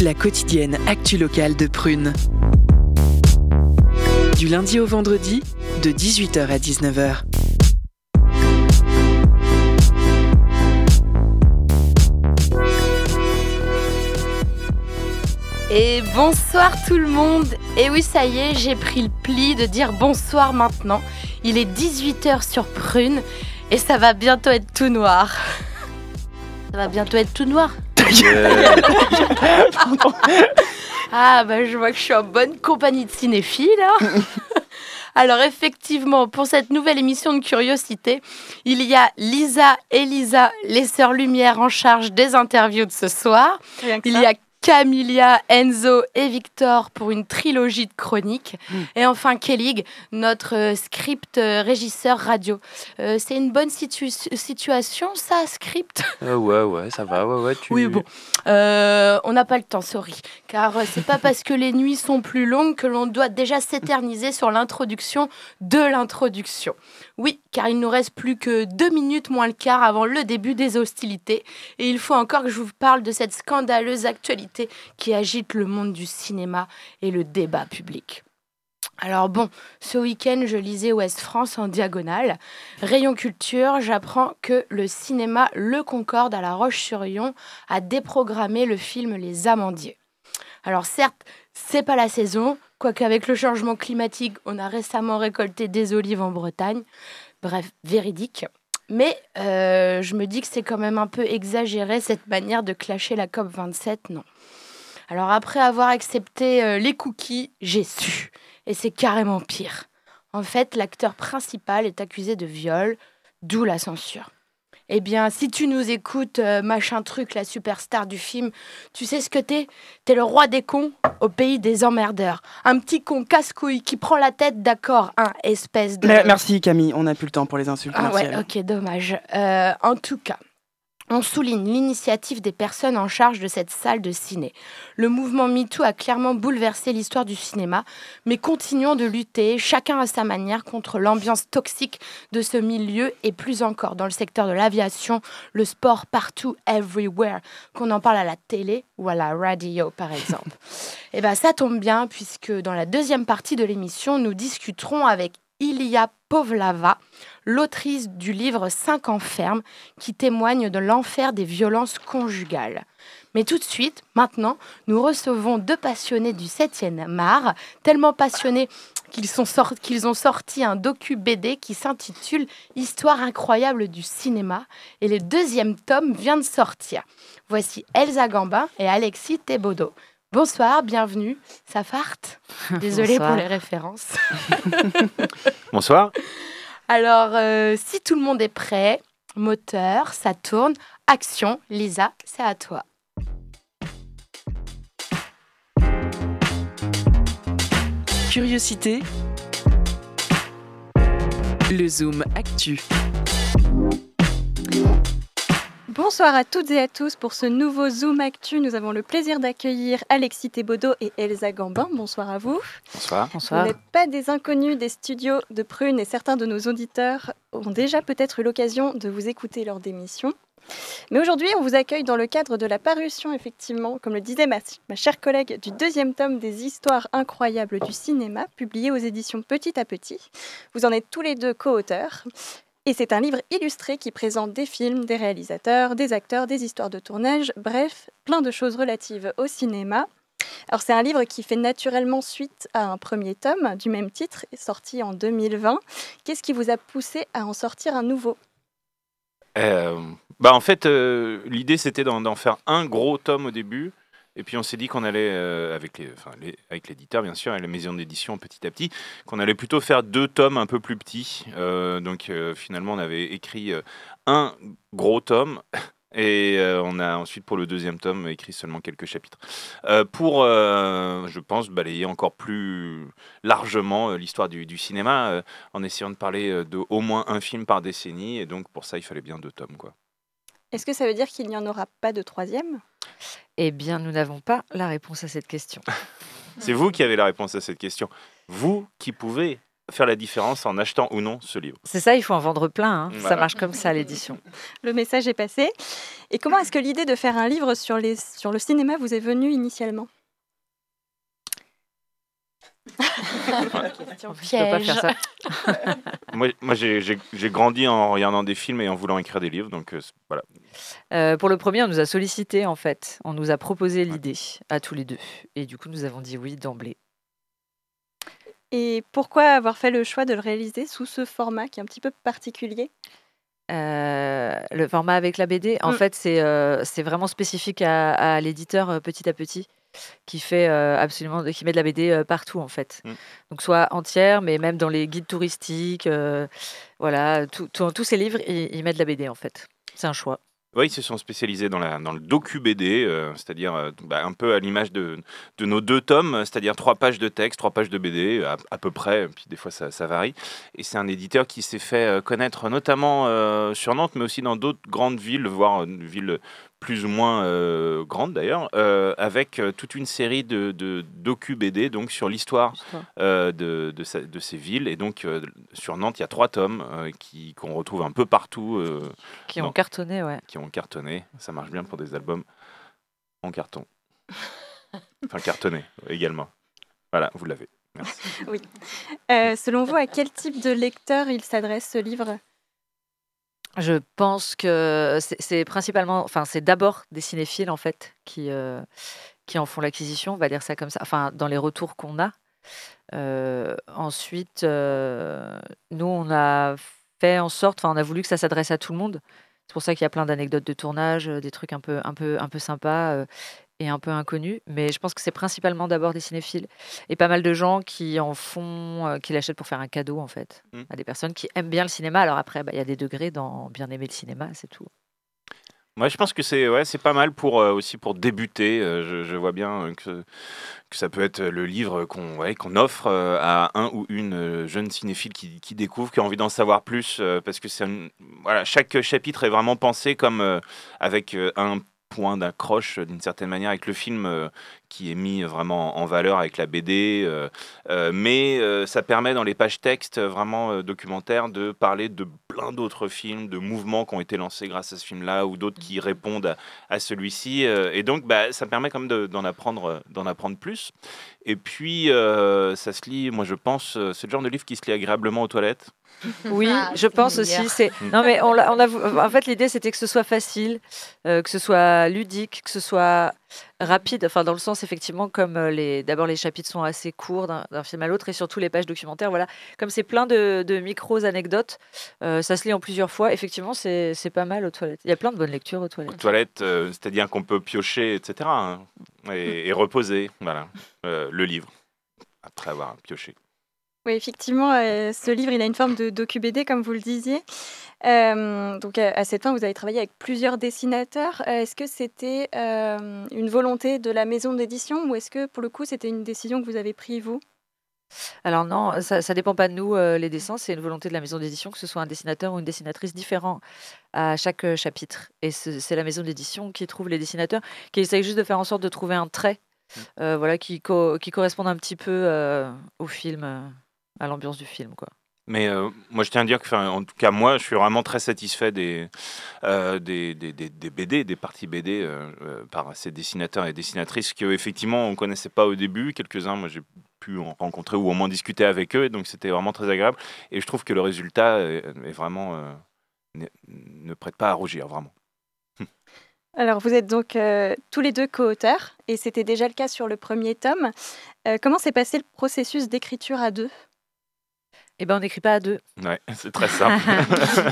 La quotidienne actu locale de Prune. Du lundi au vendredi, de 18h à 19h. Et bonsoir tout le monde. Et oui, ça y est, j'ai pris le pli de dire bonsoir maintenant. Il est 18h sur Prune et ça va bientôt être tout noir. Ça va bientôt être tout noir. ah bah je vois que je suis en bonne compagnie de cinéphiles. hein. Alors effectivement, pour cette nouvelle émission de curiosité, il y a Lisa et Lisa, les sœurs Lumière en charge des interviews de ce soir. Il y a Camilia, Enzo et Victor pour une trilogie de chroniques. Et enfin Kellig, notre euh, script euh, régisseur radio. Euh, c'est une bonne situ- situation, ça, script? Euh, ouais, ouais, ça va, ouais, ouais. Tu... Oui, bon. Euh, on n'a pas le temps, sorry. Car euh, c'est pas parce que les nuits sont plus longues que l'on doit déjà s'éterniser sur l'introduction de l'introduction. Oui, car il nous reste plus que deux minutes moins le quart avant le début des hostilités. Et il faut encore que je vous parle de cette scandaleuse actualité qui agite le monde du cinéma et le débat public. Alors bon, ce week-end, je lisais Ouest France en diagonale. Rayon culture, j'apprends que le cinéma Le Concorde à La Roche-sur-Yon a déprogrammé le film Les Amandiers. Alors certes, c'est pas la saison, quoique avec le changement climatique, on a récemment récolté des olives en Bretagne. Bref, véridique. Mais euh, je me dis que c'est quand même un peu exagéré cette manière de clasher la COP 27, non. Alors après avoir accepté euh, les cookies, j'ai su. Et c'est carrément pire. En fait, l'acteur principal est accusé de viol, d'où la censure. Eh bien, si tu nous écoutes, euh, machin truc, la superstar du film, tu sais ce que t'es? T'es le roi des cons au pays des emmerdeurs. Un petit con casse-couille qui prend la tête, d'accord, un espèce de... Merci Camille, on n'a plus le temps pour les insultes. Ah Merci, ouais, ok, dommage. Euh, en tout cas, on souligne l'initiative des personnes en charge de cette salle de ciné. Le mouvement MeToo a clairement bouleversé l'histoire du cinéma, mais continuons de lutter, chacun à sa manière, contre l'ambiance toxique de ce milieu et plus encore dans le secteur de l'aviation, le sport partout, everywhere, qu'on en parle à la télé ou à la radio par exemple. Et bien ça tombe bien puisque dans la deuxième partie de l'émission, nous discuterons avec Ilia Povlava, l'autrice du livre 5 ans ferme, qui témoigne de l'enfer des violences conjugales. Mais tout de suite, maintenant, nous recevons deux passionnés du 7e art, tellement passionnés qu'ils qu'ils ont sorti un docu-BD qui s'intitule Histoire incroyable du cinéma, et le deuxième tome vient de sortir. Voici Elsa Gambin et Alexis Thébaudot. Bonsoir, bienvenue. Ça farte Désolée pour les références. Bonsoir. Alors, euh, si tout le monde est prêt, moteur, ça tourne, action, Lisa, c'est à toi. Curiosité. Le Zoom Actu. Bonsoir à toutes et à tous pour ce nouveau Zoom Actu. Nous avons le plaisir d'accueillir Alexis Thébaudot et Elsa Gambin. Bonsoir à vous. Bonsoir. Vous n'êtes pas des inconnus des studios de Prune et certains de nos auditeurs ont déjà peut-être eu l'occasion de vous écouter lors d'émissions. Mais aujourd'hui, on vous accueille dans le cadre de la parution, effectivement, comme le disait ma, ma chère collègue, du deuxième tome des Histoires incroyables du cinéma, publié aux éditions Petit à Petit. Vous en êtes tous les deux co-auteurs. Et c'est un livre illustré qui présente des films, des réalisateurs, des acteurs, des histoires de tournage, bref, plein de choses relatives au cinéma. Alors c'est un livre qui fait naturellement suite à un premier tome du même titre, sorti en 2020. Qu'est-ce qui vous a poussé à en sortir un nouveau? Euh, bah en fait, euh, l'idée c'était d'en d'en faire un gros tome au début. Et puis on s'est dit qu'on allait, euh, avec les- enfin, avec l'éditeur bien sûr, et la maison d'édition petit à petit, qu'on allait plutôt faire deux tomes un peu plus petits. Euh, donc euh, finalement on avait écrit un gros tome. Et on a ensuite pour le deuxième tome écrit seulement quelques chapitres. Pour, je pense, balayer encore plus largement l'histoire du, du cinéma, en essayant de parler de au moins un film par décennie. Et donc pour ça, il fallait bien deux tomes. Quoi. Est-ce que ça veut dire qu'il n'y en aura pas de troisième? Eh bien, nous n'avons pas la réponse à cette question. C'est vous qui avez la réponse à cette question. Vous qui pouvez faire la différence en achetant ou non ce livre. C'est ça, il faut en vendre plein. hein. Ça marche comme ça l'édition. Le message est passé. Et comment est-ce que l'idée de faire un livre sur, les, sur le cinéma vous est venue initialement? Je peux pas faire ça. Moi, moi j'ai- grandi en regardant des films et en voulant écrire des livres, donc euh, voilà. Euh, pour le premier, on nous a sollicité en fait. On nous a proposé l'idée à tous les deux. Et du coup, nous avons dit oui d'emblée. Et pourquoi avoir fait le choix de le réaliser sous ce format qui est un petit peu particulier? Euh, le format avec la BD, en Mm. fait, c'est euh, vraiment spécifique à, à l'éditeur euh, petit à petit qui fait euh, absolument, qui met de la BD euh, partout en fait. Mm. Donc soit entière, mais même dans les guides touristiques, euh, voilà, tout- tout- tous ces livres, ils, ils mettent de la BD en fait. C'est un choix. Oui, ils se sont spécialisés dans, la, dans le docu-BD, c'est-à-dire bah, un peu à l'image de, de nos deux tomes, c'est-à-dire trois pages de texte, trois pages de BD, à, à peu près, puis des fois ça, ça varie. Et c'est un éditeur qui s'est fait connaître notamment sur Nantes, mais aussi dans d'autres grandes villes, voire une ville plus ou moins euh, grande d'ailleurs, euh, avec euh, toute une série de, de docu-BD donc sur l'histoire de, de, sa- de ces villes. Et donc sur Nantes, il y a trois tomes qui- qu'on retrouve un peu partout. Qui ont cartonné, ouais. qui ont cartonné. Ça marche bien pour des albums en carton. Enfin, cartonné également. Voilà, vous l'avez. Merci. Euh, Selon vous, à quel type de lecteur il s'adresse ce livre? Je pense que c'est- principalement, enfin, c'est d'abord des cinéphiles en fait qui, euh, qui en font l'acquisition, on va dire ça comme ça, enfin, dans les retours qu'on a. Euh, ensuite, euh, nous, on a fait en sorte, enfin, on a voulu que ça s'adresse à tout le monde. C'est pour ça qu'il y a plein d'anecdotes de tournage, des trucs un peu, un peu, un peu sympas et un peu inconnus. Mais je pense que c'est principalement d'abord des cinéphiles et pas mal de gens qui en font, euh, qui l'achètent pour faire un cadeau en fait, Mm. à des personnes qui aiment bien le cinéma. Alors après, bah, il y a des degrés dans bien aimer le cinéma, c'est tout. Moi, je pense que c'est ouais, c'est pas mal pour euh, aussi pour débuter. Euh, je, je vois bien que, que ça peut être le livre qu'on ouais, qu'on offre euh, à un ou une jeune cinéphile qui, qui découvre, qui a envie d'en savoir plus, parce que c'est voilà, chaque chapitre est vraiment pensé comme avec un point d'accroche euh, d'une certaine manière avec le film euh, qui est mis vraiment en valeur avec la BD, euh, euh, mais euh, ça permet dans les pages textes vraiment euh, documentaires de parler de plein d'autres films, de mouvements qui ont été lancés grâce à ce film-là ou d'autres qui répondent à, à celui-ci, euh, et donc bah, ça permet quand même de- d'en apprendre, d'en apprendre plus. Et puis euh, ça se lit, moi je pense, c'est le genre de livre qui se lit agréablement aux toilettes. Oui, Ah, je pense aussi. C'est non mais on, l'a- on a en fait l'idée c'était que ce soit facile, euh, que ce soit ludique, que ce soit rapide. Enfin dans le sens effectivement comme euh, les d'abord les chapitres sont assez courts d'un film à l'autre et surtout les pages documentaires. Voilà, comme c'est plein de, de micros anecdotes, euh, ça se lit en plusieurs fois. Effectivement c'est pas mal aux toilettes. Il y a plein de bonnes lectures aux toilettes. toilettes, euh, c'est-à-dire qu'on peut piocher, etc. hein, et, reposer, voilà, le livre après avoir pioché. Oui, effectivement, euh, ce livre, il a une forme de docu-BD, comme vous le disiez. Euh, donc, à, à cette fin, vous avez travaillé avec plusieurs dessinateurs. Euh, est-ce que c'était euh, une volonté de la maison d'édition ou est-ce que, pour le coup, c'était une décision que vous avez prise, vous? Alors non, ça, ça dépend pas de nous, euh, les dessins, c'est une volonté de la maison d'édition, que ce soit un dessinateur ou une dessinatrice différent à chaque euh, chapitre. Et c'est c'est la maison d'édition qui trouve les dessinateurs, qui essaye juste de faire en sorte de trouver un trait euh, voilà, qui, co- qui corresponde un petit peu euh, au film, euh, à l'ambiance du film. Quoi. Mais euh, moi, je tiens à dire que, en tout cas, moi, je suis vraiment très satisfait des, euh, des, des, des- des BD, des parties BD euh, par ces dessinateurs et dessinatrices que, effectivement, on connaissait pas au début. Quelques-uns, moi, j'ai pu en rencontrer ou au moins discuter avec eux, et donc c'était vraiment très agréable. Et je trouve que le résultat est, est vraiment euh, ne, ne prête pas à rougir, vraiment. Alors, vous êtes donc euh, tous les deux co-auteurs, et c'était déjà le cas sur le premier tome. Euh, comment s'est passé le processus d'écriture à deux? Eh ben, on n'écrit pas à deux. Ouais, c'est très simple.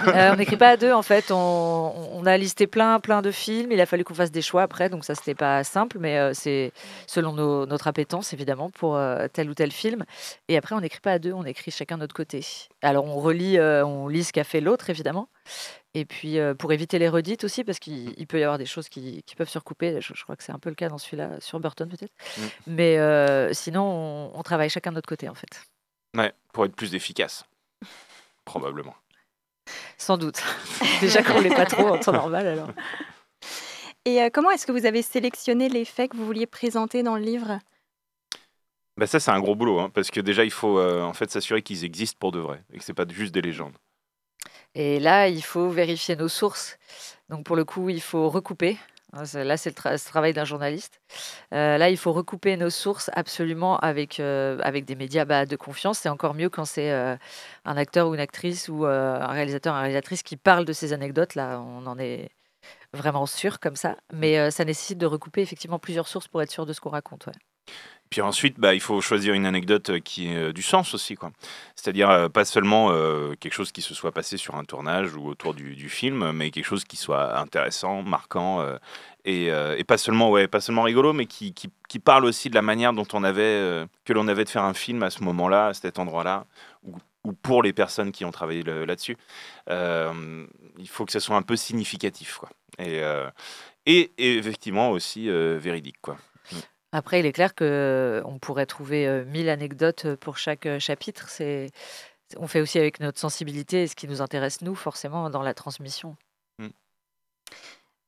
Euh, on n'écrit pas à deux en fait. On, on a listé plein, plein de films. Il a fallu qu'on fasse des choix après, donc ça c'était pas simple, mais euh, c'est selon nos- notre appétence évidemment pour euh, tel ou tel film. Et après on n'écrit pas à deux, on écrit chacun de notre côté. Alors on relit, on lit ce qu'a fait l'autre évidemment. Et puis pour éviter les redites aussi, parce qu'il il peut y avoir des choses qui, qui peuvent se recouper. Je, je crois que c'est un peu le cas dans celui-là, sur Burton peut-être. Mm. Mais sinon on, on travaille chacun de notre côté en fait. Ouais, pour être plus efficace. Probablement. Sans doute. Déjà qu'on l'est pas trop en temps normal alors. Et euh, comment est-ce que vous avez sélectionné les faits que vous vouliez présenter dans le livre? Bah ça, c'est un gros boulot, hein, parce que déjà, il faut euh, en fait s'assurer qu'ils existent pour de vrai et que c'est pas juste des légendes. Et là, il faut vérifier nos sources. Donc pour le coup, il faut recouper. Hein, Là, c'est le, travail d'un journaliste. Euh, là, il faut recouper nos sources absolument avec, euh, avec des médias bah, de confiance. C'est encore mieux quand c'est euh, un acteur ou une actrice ou un réalisateur, une réalisatrice qui parle de ces anecdotes. Là, on en est vraiment sûr comme ça. Mais ça nécessite de recouper effectivement plusieurs sources pour être sûr de ce qu'on raconte. Puis ensuite, bah, il faut choisir une anecdote qui ait euh, du sens aussi. C'est-à-dire euh, pas seulement euh, quelque chose qui se soit passé sur un tournage ou autour du, film, mais quelque chose qui soit intéressant, marquant, euh, et, euh, pas, seulement, ouais, pas seulement rigolo, mais qui, parle aussi de la manière dont on avait, euh, que l'on avait de faire un film à ce moment-là, à cet endroit-là, ou, ou pour les personnes qui ont travaillé là-dessus. Euh, il faut que ce soit un peu significatif. Quoi. Et, euh, et, effectivement aussi euh, véridique. Quoi. Après, il est clair que on pourrait trouver euh, 1000 anecdotes pour chaque euh, chapitre. C'est, on fait aussi avec notre sensibilité et ce qui nous intéresse, nous, forcément, dans la transmission.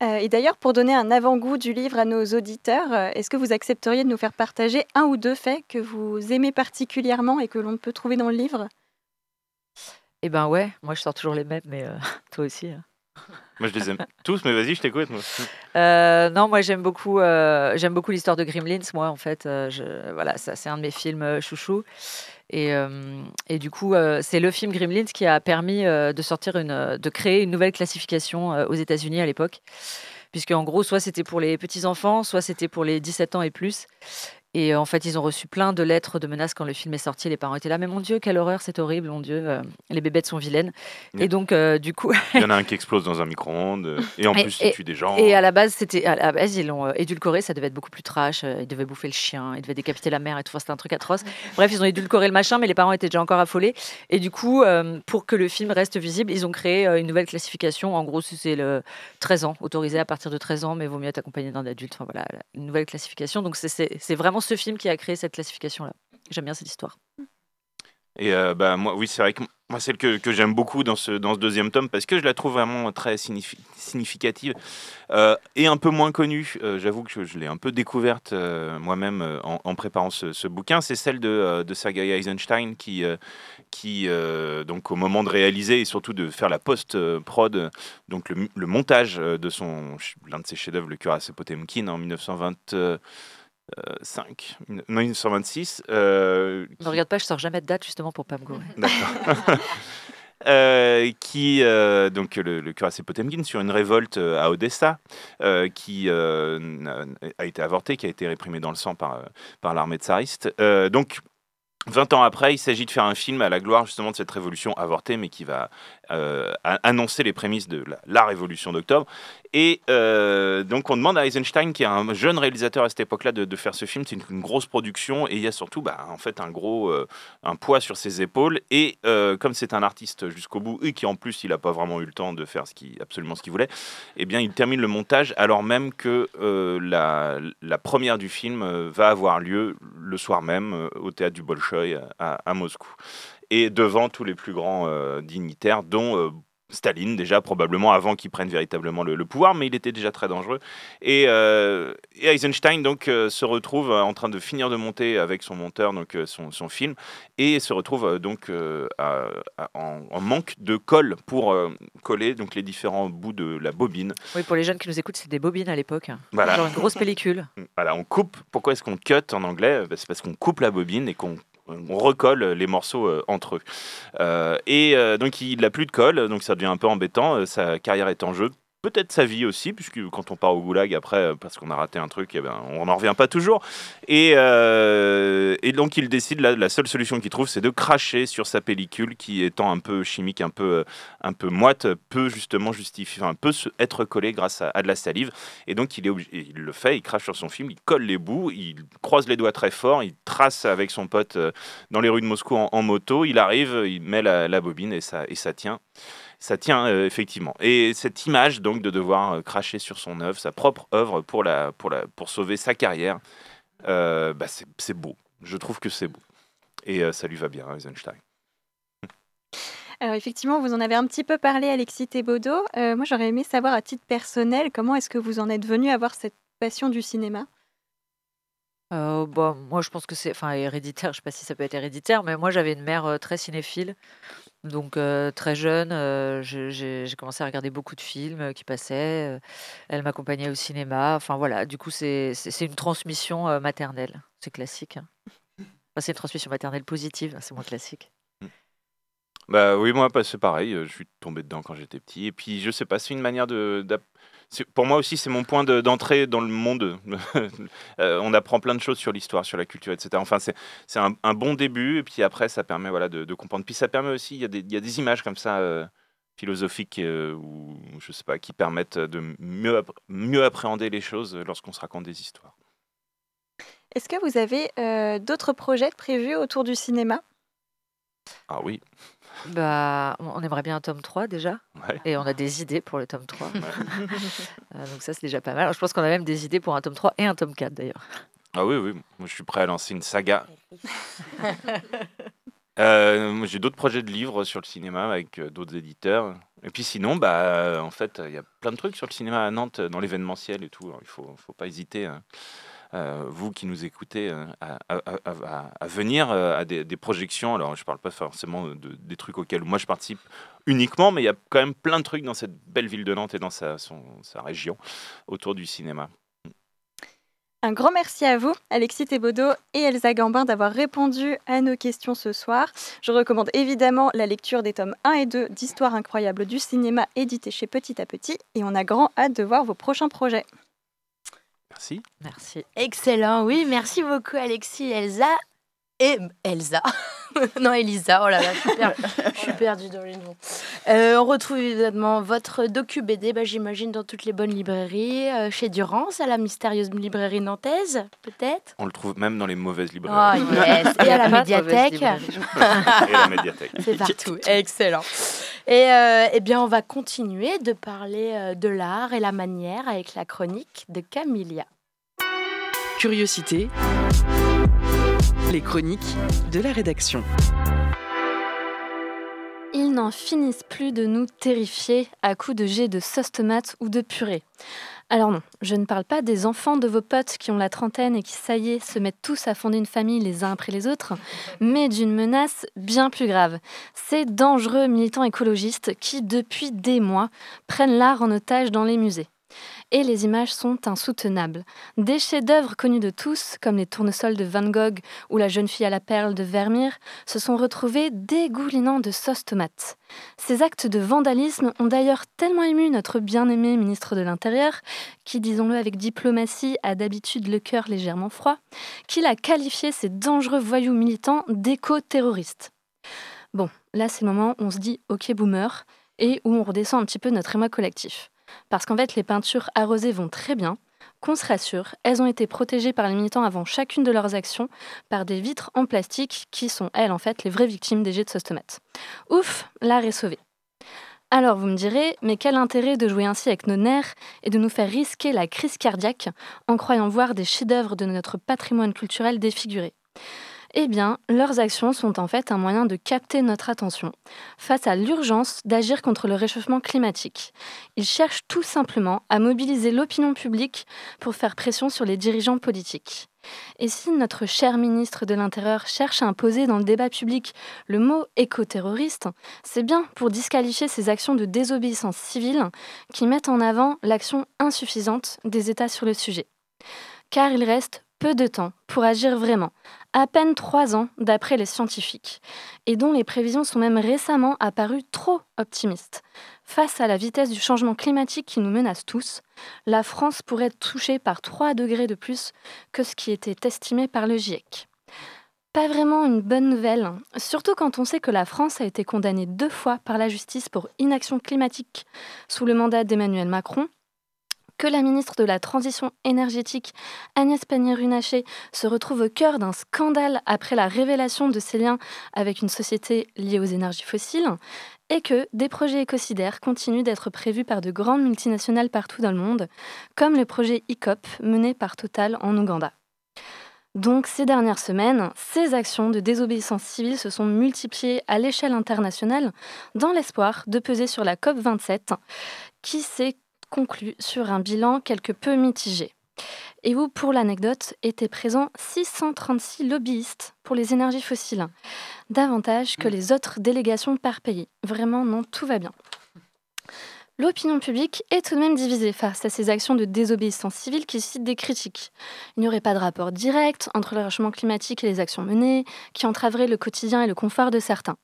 Euh, et d'ailleurs, pour donner un avant-goût du livre à nos auditeurs, euh, est-ce que vous accepteriez de nous faire partager un ou deux faits que vous aimez particulièrement et que l'on peut trouver dans le livre? Eh ben ouais, moi je sors toujours les mêmes, mais euh, toi aussi. hein. Moi, je les aime tous, mais vas-y, je t'écoute. moi. Euh, non, moi j'aime beaucoup, euh, beaucoup l'histoire de Gremlins. Moi, en fait, euh, voilà, ça c'est un de mes films euh, chouchous. Et, et du coup, c'est le film Gremlins qui a permis de sortir une, de créer une nouvelle classification aux États-Unis à l'époque, puisque en gros, soit c'était pour les petits enfants, soit c'était pour les 17 ans et plus. Et euh, en fait, ils ont reçu plein de lettres de menaces quand le film est sorti. Les parents étaient là, mais mon Dieu, quelle horreur, c'est horrible, mon Dieu, euh, les bébêtes sont vilaines. Yeah. Et donc, euh, du coup, Il y en a un qui explose dans un micro-ondes, et en Et- plus, il et- tue des gens. Et à la base, c'était à la base ils l'ont euh, édulcoré, ça devait être beaucoup plus trash. ils devaient bouffer le chien, ils devaient décapiter la mère et tout. Enfin, C'était un truc atroce. Bref, ils ont édulcoré le machin, mais les parents étaient déjà encore affolés. Et du coup, euh, pour que le film reste visible, ils ont créé une nouvelle classification. En gros, c'est le 13 ans, autorisé à partir de 13 ans, mais vaut mieux être accompagné d'un adulte. Enfin voilà, une nouvelle classification. Donc c'est vraiment ce film qui a créé cette classification-là. J'aime bien cette histoire. Et euh, bah, moi, oui, c'est vrai que moi, celle que, j'aime beaucoup dans ce, deuxième tome, parce que je la trouve vraiment très signifi- significative euh, et un peu moins connue. Euh, J'avoue que je, l'ai un peu découverte euh, moi-même en, préparant ce, bouquin. C'est celle de, Sergei Eisenstein qui, donc, au moment de réaliser et surtout de faire la post-prod, donc le, montage de son l'un de ses chefs-d'œuvre, Le Cuirassé Potemkin, en 1925, non, 1926. euh, Ne regarde pas, je sors jamais de date justement pour pas me gourer. D'accord. Euh, qui euh, donc le, le cuirassé Potemkin sur une révolte euh, à Odessa euh, qui euh, a été avortée, qui a été réprimée dans le sang par, euh, par l'armée tsariste. Euh, donc 20 ans après, il s'agit de faire un film à la gloire justement de cette révolution avortée, mais qui va euh, a- annoncer les prémices de la, révolution d'octobre. Et euh, donc on demande à Eisenstein, qui est un jeune réalisateur à cette époque-là, de, faire ce film. C'est une, grosse production et il y a surtout bah, en fait un gros euh, un poids sur ses épaules. Et euh, comme c'est un artiste jusqu'au bout et qui en plus il n'a pas vraiment eu le temps de faire absolument ce qu'il voulait, eh bien il termine le montage alors même que la, première du film va avoir lieu le soir même au théâtre du Bolchoï à Moscou. Et devant tous les plus grands euh, dignitaires, dont euh, Staline, déjà probablement avant qu'il prenne véritablement le, le pouvoir, mais il était déjà très dangereux. Et, euh, et Eisenstein donc euh, se retrouve en train de finir de monter avec son monteur donc euh, son, son film et se retrouve donc à- à- en, en manque de colle pour coller donc les différents bouts de la bobine. Oui, pour les jeunes qui nous écoutent, c'est des bobines à l'époque. Voilà. Genre une grosse pellicule. Voilà, on coupe. Pourquoi est-ce qu'on cut en anglais? Bah, C'est parce qu'on coupe la bobine et qu'on on recolle les morceaux euh, entre eux. Euh, et euh, donc il n'a plus de colle, donc ça devient un peu embêtant. sa carrière est en jeu. Peut-être sa vie aussi, puisque quand on part au goulag après, euh, parce qu'on a raté un truc, eh ben, on n'en revient pas toujours. Et, euh, donc il décide, la, seule solution qu'il trouve, c'est de cracher sur sa pellicule, qui étant un peu chimique, un peu, euh, un peu moite, peut justement justifier, enfin, peut être collée grâce à, de la salive. Et donc il, est il le fait, il crache sur son film, il colle les bouts, il croise les doigts très fort, il trace avec son pote dans les rues de Moscou en, en moto, il arrive, il met la, la bobine et ça, et ça tient. Ça tient euh, effectivement. Et cette image donc de devoir euh, cracher sur son œuvre, sa propre œuvre pour, la, pour, la, pour sauver sa carrière, euh, bah, c'est beau. Je trouve que c'est beau. Et euh, ça lui va bien, Eisenstein. Alors effectivement, vous en avez un petit peu parlé, Alexis Thébaudot. Euh, moi, j'aurais aimé savoir à titre personnel comment est-ce que vous en êtes venu à avoir cette passion du cinéma? Euh, bon, moi, je pense que c'est enfin, héréditaire. Je sais pas si ça peut être héréditaire, mais moi, j'avais une mère euh, très cinéphile. Donc, très jeune, je- j'ai commencé à regarder beaucoup de films qui passaient. Elle m'accompagnait au cinéma. Enfin, voilà. Du coup, c'est une transmission maternelle. C'est classique. hein. Enfin, c'est une transmission maternelle positive. hein, C'est moins classique. Bah oui, moi, c'est pareil. Je suis tombé dedans quand j'étais petit. Et puis, je sais pas, c'est une manière de. Pour moi aussi, c'est mon point de- d'entrée dans le monde. Euh, on apprend plein de choses sur l'histoire, sur la culture, etc. Enfin, c'est un, bon début. Et puis après, ça permet voilà, de, de comprendre. Puis ça permet aussi, il y, a des- images comme ça euh, philosophiques euh, ou je sais pas, qui permettent de mieux, mieux appréhender les choses lorsqu'on se raconte des histoires. Est-ce que vous avez d'autres projets prévus autour du cinéma? Ah oui, Bah, on aimerait bien un tome 3 déjà. ouais. Et on a des idées pour le tome 3. Euh, donc, ça, c'est déjà pas mal. Alors, je pense qu'on a même des idées pour un tome 3 et un tome 4 d'ailleurs. Ah oui, oui, moi je suis prêt à lancer une saga. Euh, moi, J'ai d'autres projets de livres sur le cinéma avec euh, d'autres éditeurs. Et puis sinon, bah, en fait, il y a plein de trucs sur le cinéma à Nantes, dans l'événementiel et tout. Alors, il faut, faut pas hésiter, hein. Euh, vous qui nous écoutez, euh, à, venir euh, à des, projections. Alors, je parle pas forcément de, des trucs auxquels moi je participe uniquement, mais il y a quand même plein de trucs dans cette belle ville de Nantes et dans sa, sa région autour du cinéma. Un grand merci à vous, Alexis Thébaudot et Elsa Gambin, d'avoir répondu à nos questions ce soir. Je recommande évidemment la lecture des tomes 1 et 2 d'Histoire incroyable du cinéma édité chez Petit à Petit et on a grand hâte de voir vos prochains projets. Merci. Merci. Excellent, oui, merci beaucoup Alexis, Elsa et Elsa. non, Elisa, oh là là, je suis, per- je suis perdue dans les noms. Euh, on retrouve évidemment votre docu BD, bah, j'imagine, dans toutes les bonnes librairies, euh, chez Durance, à la mystérieuse librairie nantaise, peut-être. On le trouve même dans les mauvaises Oh librairies yes, et à la médiathèque. et à la médiathèque. C'est partout. Excellent. Et euh, eh bien, on va continuer de parler euh, de l'art et la manière avec la chronique de Camilia. Curiosité. Les chroniques de la rédaction. Ils n'en finissent plus de nous terrifier à coups de jets de sauce tomate ou de purée. Alors non, je ne parle pas des enfants de vos potes qui ont la trentaine et qui, ça y est, se mettent tous à fonder une famille les uns après les autres, mais d'une menace bien plus grave. Ces dangereux militants écologistes qui, depuis des mois, prennent l'art en otage dans les musées. Et les images sont insoutenables. Des chefs-d'œuvre connus de tous, comme les tournesols de Van Gogh ou la jeune fille à la perle de Vermeer, se sont retrouvés dégoulinant de sauce tomate. Ces actes de vandalisme ont d'ailleurs tellement ému notre bien-aimé ministre de l'Intérieur, qui, disons-le avec diplomatie, a d'habitude le cœur légèrement froid, qu'il a qualifié ces dangereux voyous militants d'éco-terroristes. Bon, là c'est le moment où on se dit ok boomer et où on redescend un petit peu notre émoi collectif. Parce qu'en fait les peintures arrosées vont très bien, qu'on se rassure, elles ont été protégées par les militants avant chacune de leurs actions par des vitres en plastique qui sont, elles, en fait, les vraies victimes des jets de sauce tomate. Ouf, l'art est sauvé. Alors vous me direz, mais quel intérêt de jouer ainsi avec nos nerfs et de nous faire risquer la crise cardiaque en croyant voir des chefs-d'œuvre de notre patrimoine culturel défigurés? Eh bien, leurs actions sont en fait un moyen de capter notre attention face à l'urgence d'agir contre le réchauffement climatique. Ils cherchent tout simplement à mobiliser l'opinion publique pour faire pression sur les dirigeants politiques. Et si notre cher ministre de l'Intérieur cherche à imposer dans le débat public le mot éco-terroriste, c'est bien pour disqualifier ces actions de désobéissance civile qui mettent en avant l'action insuffisante des États sur le sujet. Car il reste peu de temps pour agir vraiment, à peine trois ans d'après les scientifiques, et dont les prévisions sont même récemment apparues trop optimistes. Face à la vitesse du changement climatique qui nous menace tous, la France pourrait être touchée par 3 degrés de plus que ce qui était estimé par le GIEC. Pas vraiment une bonne nouvelle, surtout quand on sait que la France a été condamnée deux fois par la justice pour inaction climatique sous le mandat d'Emmanuel Macron, que la ministre de la Transition énergétique, Agnès Pannier-Runacher, se retrouve au cœur d'un scandale après la révélation de ses liens avec une société liée aux énergies fossiles, et que des projets écocidaires continuent d'être prévus par de grandes multinationales partout dans le monde, comme le projet ICOP mené par Total en Ouganda. Donc ces dernières semaines, ces actions de désobéissance civile se sont multipliées à l'échelle internationale dans l'espoir de peser sur la COP27 qui s'est conclue sur un bilan quelque peu mitigé. et où, pour l'anecdote, étaient présents 636 lobbyistes pour les énergies fossiles, davantage que les autres délégations par pays. Vraiment, non, tout va bien. L'opinion publique est tout de même divisée face à ces actions de désobéissance civile qui suscitent des critiques. Il n'y aurait pas de rapport direct entre le réchauffement climatique et les actions menées, qui entraveraient le quotidien et le confort de certains.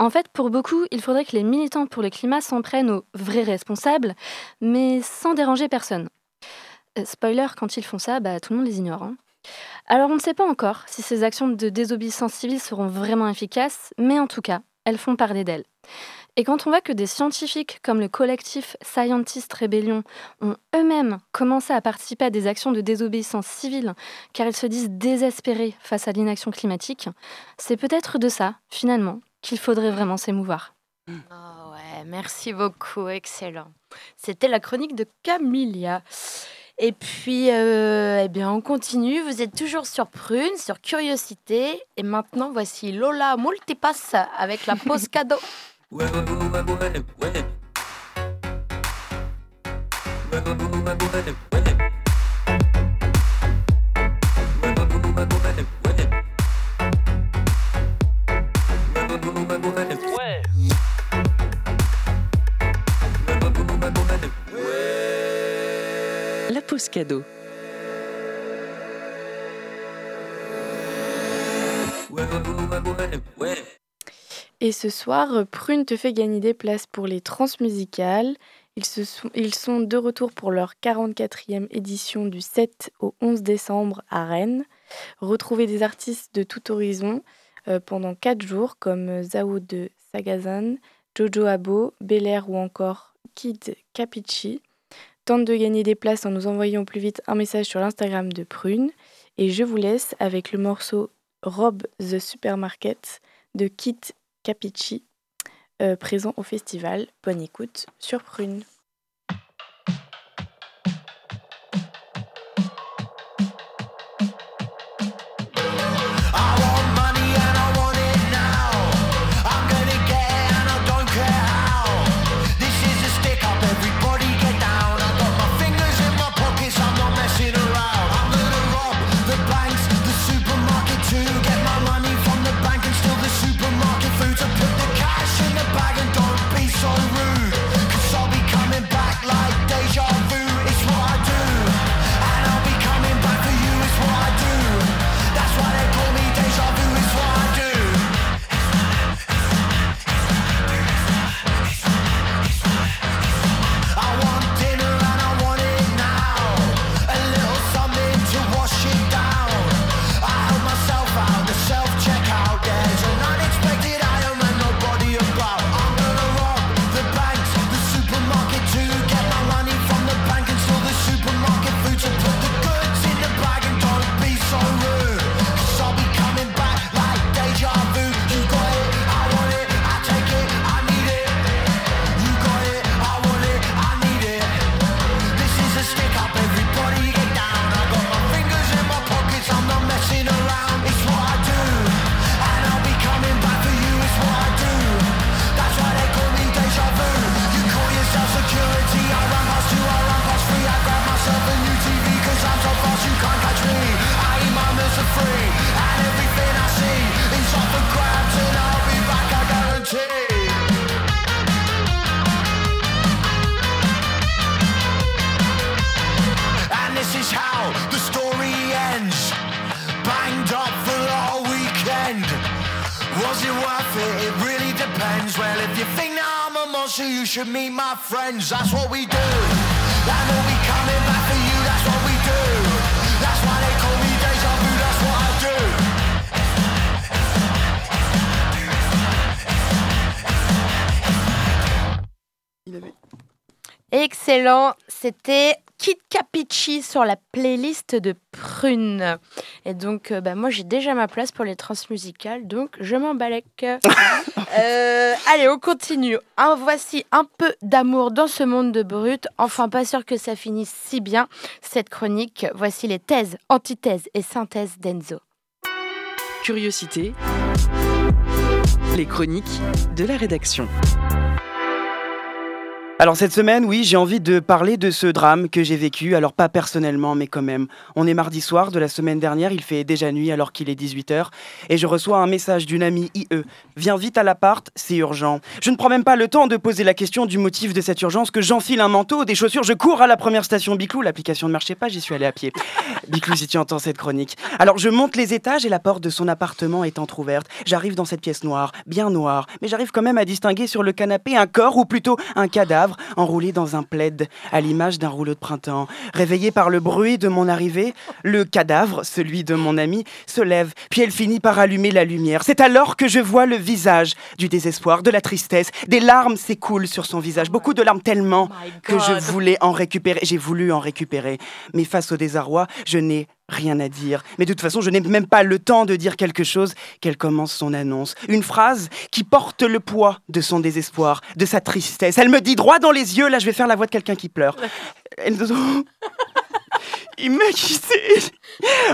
En fait, pour beaucoup, il faudrait que les militants pour le climat s'en prennent aux vrais responsables, mais sans déranger personne. Euh, spoiler, quand ils font ça, bah, tout le monde les ignore. hein. Alors on ne sait pas encore si ces actions de désobéissance civile seront vraiment efficaces, mais en tout cas, elles font parler d'elles. Et quand on voit que des scientifiques comme le collectif Scientist Rebellion ont eux-mêmes commencé à participer à des actions de désobéissance civile car ils se disent désespérés face à l'inaction climatique, c'est peut-être de ça, finalement, qu'il faudrait vraiment s'émouvoir. Ah ouais, merci beaucoup, excellent. C'était la chronique de Camilia. Et puis, euh, eh bien, on continue. Vous êtes toujours sur Prune, sur Curiosité. Et maintenant, voici Lola Multipass avec la pause cadeau. Et ce soir, Prune te fait gagner des places pour les transmusicales. Ils, se sont, ils sont de retour pour leur 44e édition du 7 au 11 décembre à Rennes. Retrouvez des artistes de tout horizon euh, pendant 4 jours comme Zao de Sagazan, Jojo Abo, Belair ou encore Kid Capici. Tente de gagner des places en nous envoyant plus vite un message sur l'Instagram de Prune. Et je vous laisse avec le morceau Rob the Supermarket de Kit Capici, euh, présent au festival. Bonne écoute sur Prune. Excellent, c'était Kit Capici sur la playlist de Prune. Et donc, euh, bah, moi, j'ai déjà ma place pour les transmusicales, donc je m'embalèque. Euh, allez, on continue. Un, voici un peu d'amour dans ce monde de brut. Enfin, pas sûr que ça finisse si bien, cette chronique. Voici les thèses, antithèses et synthèses d'Enzo. Curiosité. Les chroniques de la rédaction. Alors cette semaine, oui, j'ai envie de parler de ce drame que j'ai vécu, alors pas personnellement, mais quand même. On est mardi soir de la semaine dernière, il fait déjà nuit alors qu'il est 18h, et je reçois un message d'une amie IE. Viens vite à l'appart, c'est urgent. Je ne prends même pas le temps de poser la question du motif de cette urgence, que j'enfile un manteau, des chaussures, je cours à la première station Biclou, l'application ne marchait pas, j'y suis allé à pied. Biclou, si tu entends cette chronique. Alors je monte les étages et la porte de son appartement est entr'ouverte. J'arrive dans cette pièce noire, bien noire, mais j'arrive quand même à distinguer sur le canapé un corps, ou plutôt un cadavre, enroulé dans un plaid, à l'image d'un rouleau de printemps. Réveillé par le bruit de mon arrivée, le cadavre, celui de mon ami, se lève, puis elle finit par allumer la lumière. C'est alors que je vois le visage du désespoir, de la tristesse. Des larmes s'écoulent sur son visage, beaucoup de larmes tellement que je voulais en récupérer. J'ai voulu en récupérer. Mais face au désarroi, je n'ai rien à dire. Mais de toute façon, je n'ai même pas le temps de dire quelque chose qu'elle commence son annonce. Une phrase qui porte le poids de son désespoir, de sa tristesse. Elle me dit droit dans les yeux, là je vais faire la voix de quelqu'un qui pleure. Elle... Il m'a quitté.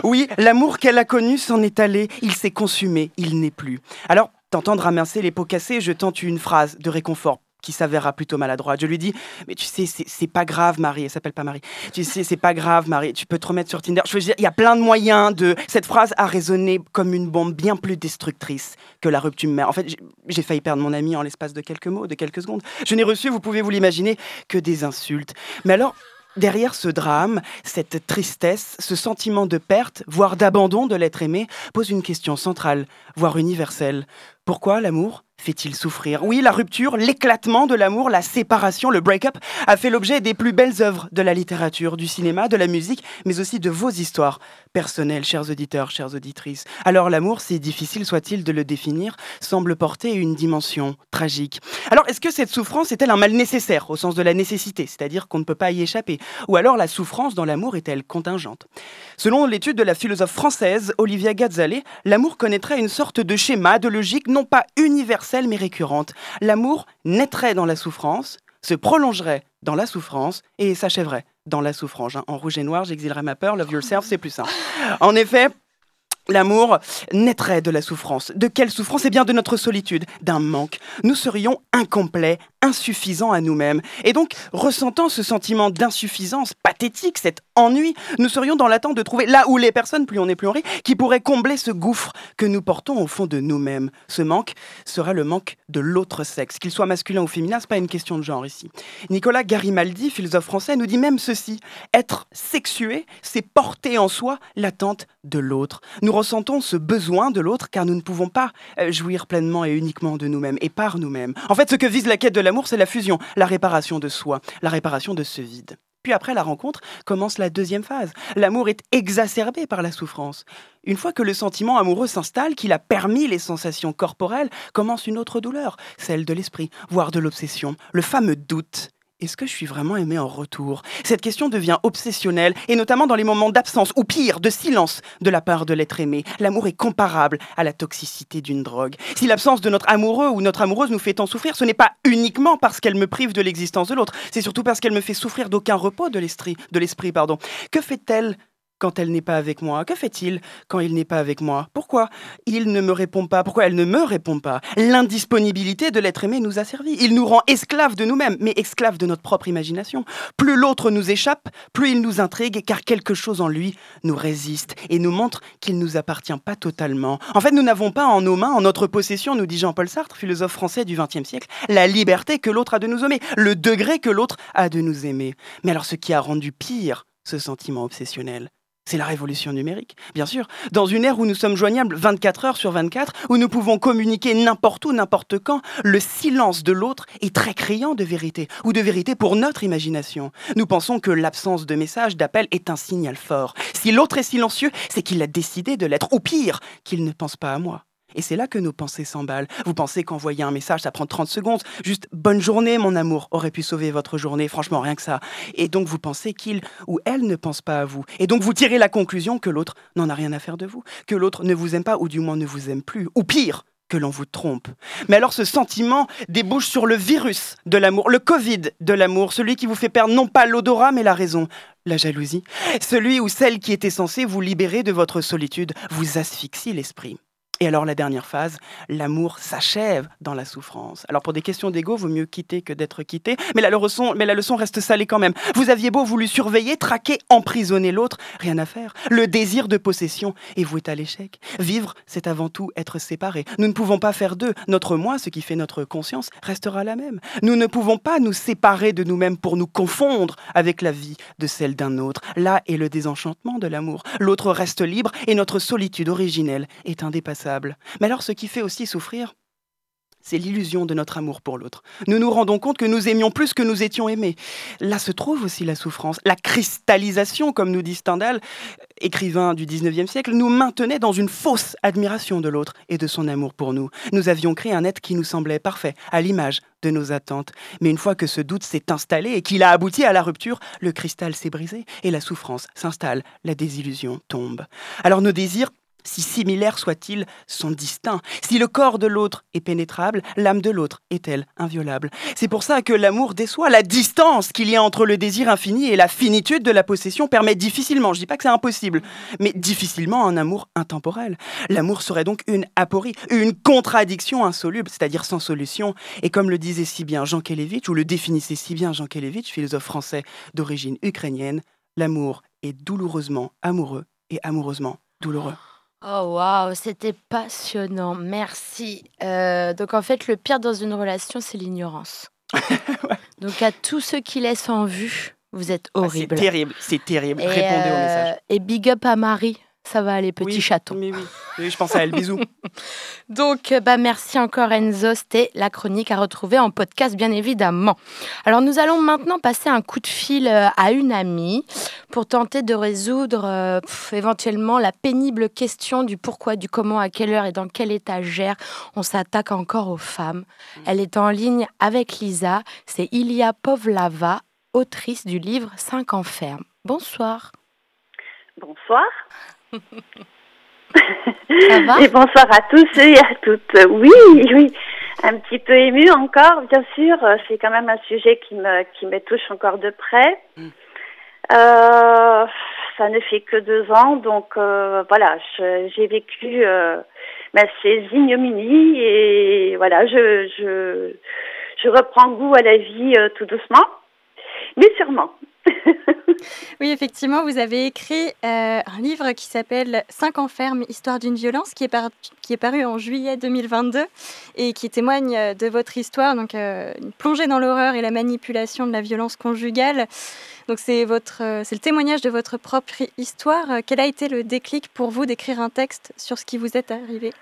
Oui, l'amour qu'elle a connu s'en est allé, il s'est consumé, il n'est plus. Alors, tentant de ramasser les pots cassés, je tente une phrase de réconfort qui s'avérera plutôt maladroite. Je lui dis, mais tu sais, c'est pas grave, Marie. Elle s'appelle pas Marie. Tu sais, c'est pas grave, Marie. Tu peux te remettre sur Tinder. Je veux dire, il y a plein de moyens de. Cette phrase a résonné comme une bombe bien plus destructrice que la rupture mère. En fait, j'ai failli perdre mon ami en l'espace de quelques mots, de quelques secondes. Je n'ai reçu, vous pouvez vous l'imaginer, que des insultes. Mais alors, Derrière ce drame, cette tristesse, ce sentiment de perte, voire d'abandon de l'être aimé, pose une question centrale, voire universelle. Pourquoi l'amour fait-il souffrir? Oui, la rupture, l'éclatement de l'amour, la séparation, le break-up a fait l'objet des plus belles œuvres de la littérature, du cinéma, de la musique, mais aussi de vos histoires personnelles, chers auditeurs, chères auditrices. Alors l'amour, si difficile soit-il de le définir, semble porter une dimension tragique. Alors est-ce que cette souffrance est-elle un mal nécessaire, au sens de la nécessité, c'est-à-dire qu'on ne peut pas y échapper? Ou alors la souffrance dans l'amour est-elle contingente? Selon l'étude de la philosophe française Olivia Gazzale, l'amour connaîtrait une sorte de schéma, de logique non pas universelle, mais récurrente. L'amour naîtrait dans la souffrance, se prolongerait dans la souffrance et s'achèverait dans la souffrance. Hein. En rouge et noir, j'exilerai ma peur, love yourself, c'est plus simple. En effet, L'amour naîtrait de la souffrance. De quelle souffrance? Eh bien de notre solitude, d'un manque. Nous serions incomplets, insuffisants à nous-mêmes. Et donc, ressentant ce sentiment d'insuffisance pathétique, cet ennui, nous serions dans l'attente de trouver là où les personnes, plus on est plus on rit, qui pourraient combler ce gouffre que nous portons au fond de nous-mêmes. Ce manque sera le manque de l'autre sexe. Qu'il soit masculin ou féminin, c'est pas une question de genre ici. Nicolas Garimaldi, philosophe français, nous dit même ceci. Être sexué, c'est porter en soi l'attente de l'autre. Nous ressentons ce besoin de l'autre car nous ne pouvons pas euh, jouir pleinement et uniquement de nous-mêmes et par nous-mêmes. En fait, ce que vise la quête de l'amour, c'est la fusion, la réparation de soi, la réparation de ce vide. Puis après la rencontre commence la deuxième phase. L'amour est exacerbé par la souffrance. Une fois que le sentiment amoureux s'installe, qu'il a permis les sensations corporelles, commence une autre douleur, celle de l'esprit, voire de l'obsession, le fameux doute est-ce que je suis vraiment aimé en retour? Cette question devient obsessionnelle, et notamment dans les moments d'absence, ou pire, de silence de la part de l'être aimé. L'amour est comparable à la toxicité d'une drogue. Si l'absence de notre amoureux ou notre amoureuse nous fait tant souffrir, ce n'est pas uniquement parce qu'elle me prive de l'existence de l'autre, c'est surtout parce qu'elle me fait souffrir d'aucun repos de l'esprit. Que fait-elle quand elle n'est pas avec moi Que fait-il quand il n'est pas avec moi? Pourquoi il ne me répond pas? Pourquoi elle ne me répond pas? L'indisponibilité de l'être aimé nous a servi. Il nous rend esclaves de nous-mêmes, mais esclaves de notre propre imagination. Plus l'autre nous échappe, plus il nous intrigue, car quelque chose en lui nous résiste et nous montre qu'il ne nous appartient pas totalement. En fait, nous n'avons pas en nos mains, en notre possession, nous dit Jean-Paul Sartre, philosophe français du XXe siècle, la liberté que l'autre a de nous aimer, le degré que l'autre a de nous aimer. Mais alors, ce qui a rendu pire ce sentiment obsessionnel, c'est la révolution numérique, bien sûr. Dans une ère où nous sommes joignables 24 heures sur 24, où nous pouvons communiquer n'importe où, n'importe quand, le silence de l'autre est très criant de vérité, ou de vérité pour notre imagination. Nous pensons que l'absence de message, d'appel est un signal fort. Si l'autre est silencieux, c'est qu'il a décidé de l'être, ou pire, qu'il ne pense pas à moi. Et c'est là que nos pensées s'emballent. Vous pensez qu'envoyer un message, ça prend 30 secondes. Juste bonne journée, mon amour, aurait pu sauver votre journée. Franchement, rien que ça. Et donc, vous pensez qu'il ou elle ne pense pas à vous. Et donc, vous tirez la conclusion que l'autre n'en a rien à faire de vous. Que l'autre ne vous aime pas, ou du moins ne vous aime plus. Ou pire, que l'on vous trompe. Mais alors ce sentiment débouche sur le virus de l'amour, le Covid de l'amour, celui qui vous fait perdre non pas l'odorat mais la raison, la jalousie, celui ou celle qui était censée vous libérer de votre solitude, vous asphyxie l'esprit. Et alors la dernière phase, l'amour s'achève dans la souffrance. Alors pour des questions d'ego, vaut mieux quitter que d'être quitté, mais la, leçon, mais la leçon reste salée quand même. Vous aviez beau voulu surveiller, traquer, emprisonner l'autre, rien à faire. Le désir de possession est voué à l'échec. Vivre, c'est avant tout être séparé. Nous ne pouvons pas faire deux. Notre moi, ce qui fait notre conscience, restera la même. Nous ne pouvons pas nous séparer de nous-mêmes pour nous confondre avec la vie de celle d'un autre. Là est le désenchantement de l'amour. L'autre reste libre et notre solitude originelle est indépassable. Mais alors ce qui fait aussi souffrir, c'est l'illusion de notre amour pour l'autre. Nous nous rendons compte que nous aimions plus que nous étions aimés. Là se trouve aussi la souffrance. La cristallisation, comme nous dit Stendhal, écrivain du 19e siècle, nous maintenait dans une fausse admiration de l'autre et de son amour pour nous. Nous avions créé un être qui nous semblait parfait, à l'image de nos attentes. Mais une fois que ce doute s'est installé et qu'il a abouti à la rupture, le cristal s'est brisé et la souffrance s'installe, la désillusion tombe. Alors nos désirs si similaires soient-ils, sont distincts. Si le corps de l'autre est pénétrable, l'âme de l'autre est-elle inviolable? C'est pour ça que l'amour déçoit. La distance qu'il y a entre le désir infini et la finitude de la possession permet difficilement, je dis pas que c'est impossible, mais difficilement un amour intemporel. L'amour serait donc une aporie, une contradiction insoluble, c'est-à-dire sans solution. Et comme le disait si bien Jean Kelevitch, ou le définissait si bien Jean Kelevitch, philosophe français d'origine ukrainienne, l'amour est douloureusement amoureux et amoureusement douloureux. Oh waouh, c'était passionnant, merci. Euh, donc en fait, le pire dans une relation, c'est l'ignorance. Donc à tous ceux qui laissent en vue, vous êtes Ah, horribles. c'est terrible, c'est terrible. Et, Répondez au euh, message. Et big up à Marie, ça va aller, petit Oui, chaton. Oui, oui. Oui, je pense à elle. Bisous. Donc, euh, bah, merci encore Enzo. C'était la chronique à retrouver en podcast, bien évidemment. Alors, nous allons maintenant passer un coup de fil euh, à une amie pour tenter de résoudre euh, pff, éventuellement la pénible question du pourquoi, du comment, à quelle heure et dans quelle étagère on s'attaque encore aux femmes. Elle est en ligne avec Lisa. C'est Ilia Povlava, autrice du livre 5 ans ferme. Bonsoir. Bonsoir. Ça va Et bonsoir à tous et à toutes. Oui, oui, un petit peu ému encore, bien sûr. C'est quand même un sujet qui me, qui me touche encore de près. Euh, ça ne fait que deux ans, donc euh, voilà, j'ai vécu euh, ces ignominies et voilà, je, je, je reprends goût à la vie euh, tout doucement, mais sûrement. Oui, effectivement, vous avez écrit euh, un livre qui s'appelle 5 ans ferme, histoire d'une violence, qui est, paru en juillet 2022 et qui témoigne euh, de votre histoire, donc euh, une plongée dans l'horreur et la manipulation de la violence conjugale. Donc c'est votre, c'est le témoignage de votre propre histoire. Quel a été le déclic pour vous d'écrire un texte sur ce qui vous est arrivé?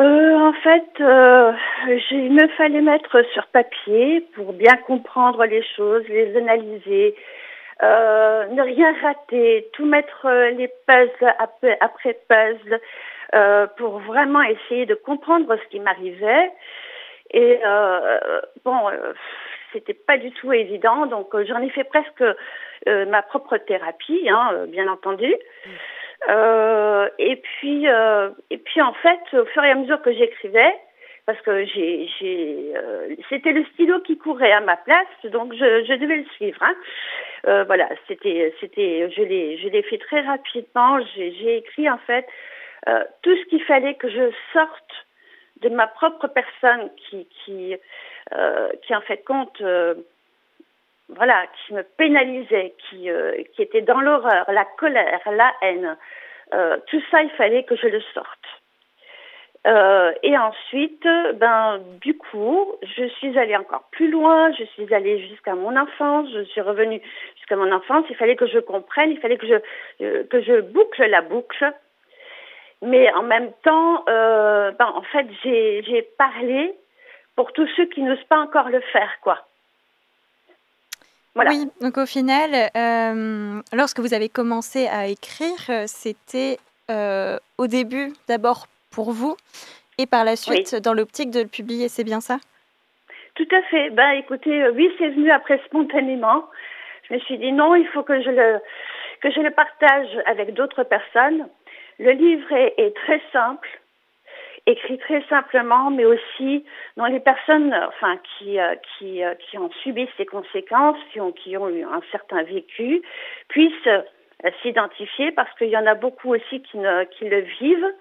Euh, en fait, euh, il me fallait mettre sur papier pour bien comprendre les choses, les analyser, euh, ne rien rater, tout mettre euh, les puzzles après, après puzzle euh, pour vraiment essayer de comprendre ce qui m'arrivait. Et euh, bon, c'était pas du tout évident, donc j'en ai fait presque ma propre thérapie, hein, bien entendu. Euh, et puis, euh, et puis en fait, au fur et à mesure que j'écrivais, parce que j'ai, j'ai, euh, c'était le stylo qui courait à ma place, donc je, je devais le suivre. Hein. Euh, voilà, c'était, c'était, je l'ai, je l'ai fait très rapidement. J'ai, j'ai écrit en fait euh, tout ce qu'il fallait que je sorte de ma propre personne, qui, qui, euh, qui en fait compte. Voilà, qui me pénalisait, qui, euh, qui était dans l'horreur, la colère, la haine. Euh, tout ça, il fallait que je le sorte. Euh, et ensuite, ben, du coup, je suis allée encore plus loin. Je suis allée jusqu'à mon enfance. Je suis revenue jusqu'à mon enfance. Il fallait que je comprenne. Il fallait que je que je boucle la boucle. Mais en même temps, ben, en fait, j'ai j'ai parlé pour tous ceux qui n'osent pas encore le faire, quoi. Voilà. Oui, donc au final, euh, lorsque vous avez commencé à écrire, euh, c'était euh, au début d'abord pour vous et par la suite dans l'optique de le publier, c'est bien ça? Tout à fait. Ben, écoutez, oui, c'est venu après spontanément. Je me suis dit non, il faut que je le que je le partage avec d'autres personnes. Le livre est, est très simple, écrit très simplement, mais aussi dont les personnes, enfin, qui euh, qui euh, qui ont subi ces conséquences, qui ont qui ont eu un certain vécu, puissent euh, s'identifier parce qu'il y en a beaucoup aussi qui ne qui le vivent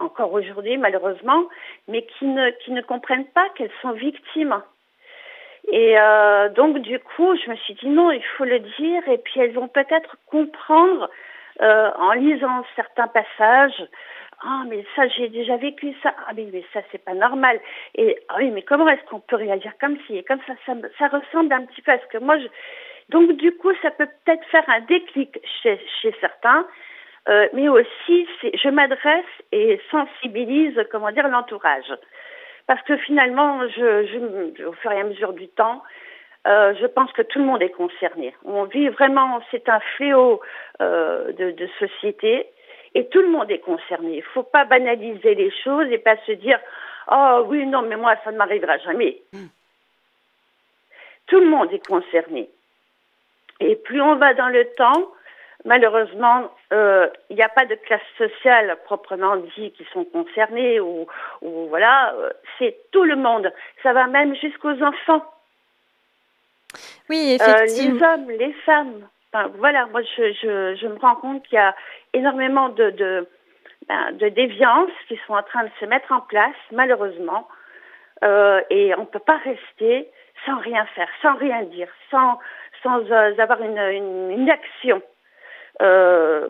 encore aujourd'hui malheureusement, mais qui ne, qui ne comprennent pas qu'elles sont victimes. Et euh, donc du coup, je me suis dit non, il faut le dire, et puis elles vont peut-être comprendre euh, en lisant certains passages. Ah mais ça j'ai déjà vécu ça. Ah mais, mais ça c'est pas normal. Et ah oui mais comment est-ce qu'on peut réagir comme si et comme ça, ça ça ressemble un petit peu à ce que moi je donc du coup ça peut peut-être faire un déclic chez chez certains. Euh, mais aussi, je m'adresse et sensibilise, comment dire, l'entourage. Parce que finalement, je, je, au fur et à mesure du temps, euh, je pense que tout le monde est concerné. On vit vraiment, c'est un fléau euh, de, de, société et tout le monde est concerné. Il ne faut pas banaliser les choses et pas se dire oh oui non mais moi ça ne m'arrivera jamais. Tout le monde est concerné. Et plus on va dans le temps, malheureusement, euh, il n'y a pas de classe sociale proprement dit qui sont concernées ou, ou voilà, euh, c'est tout le monde. Ça va même jusqu'aux enfants. Oui, effectivement. Euh, les hommes, les femmes. Voilà, moi je, je, je, me rends compte qu'il y a énormément de, de, ben, de déviances qui sont en train de se mettre en place, malheureusement. Euh, et on ne peut pas rester sans rien faire, sans rien dire, sans, sans euh, avoir une, action. Euh,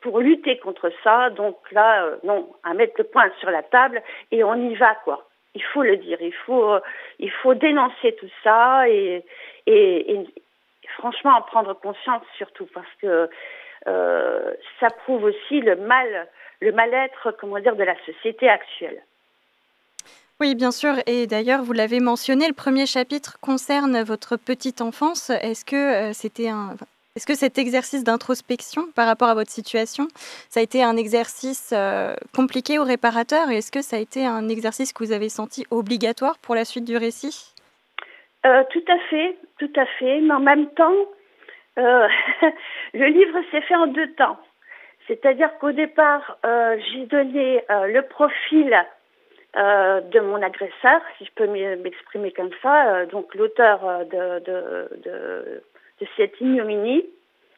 pour lutter contre ça. Donc là, non, à mettre le point sur la table et on y va quoi. Il faut le dire, il faut, il faut dénoncer tout ça et, et franchement en prendre conscience surtout parce que euh, ça prouve aussi le mal, le mal-être, comment dire, de la société actuelle. Oui, bien sûr. Et d'ailleurs, vous l'avez mentionné, le premier chapitre concerne votre petite enfance. Est-ce que c'était un, est-ce que cet exercice d'introspection par rapport à votre situation, ça a été un exercice euh, compliqué ou réparateur? Est-ce que ça a été un exercice que vous avez senti obligatoire pour la suite du récit? Euh, Tout à fait, tout à fait. Mais en même temps, euh, le livre s'est fait en deux temps. C'est-à-dire qu'au départ, euh, j'ai donné le profil de mon agresseur, si je peux m'exprimer comme ça, donc l'auteur de, de, de de cette ignominie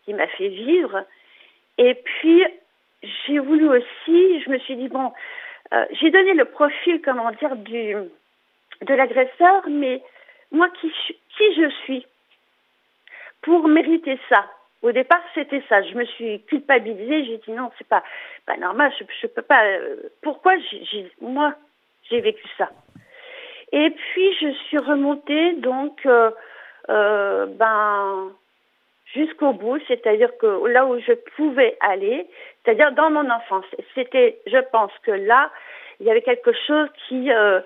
qui m'a fait vivre. Et puis, j'ai voulu aussi, je me suis dit, bon, j'ai donné le profil, comment dire, du, de l'agresseur, mais moi, qui, qui je suis pour mériter ça Au départ, c'était ça. Je me suis culpabilisée. J'ai dit non, c'est pas, pas normal. Je, peux pas. Euh, pourquoi j'ai, moi, j'ai vécu ça? Et puis, je suis remontée, donc, euh, euh, ben, jusqu'au bout, c'est-à-dire que là où je pouvais aller, c'est-à-dire dans mon enfance, c'était, je pense que là, il y avait quelque chose qui, euh,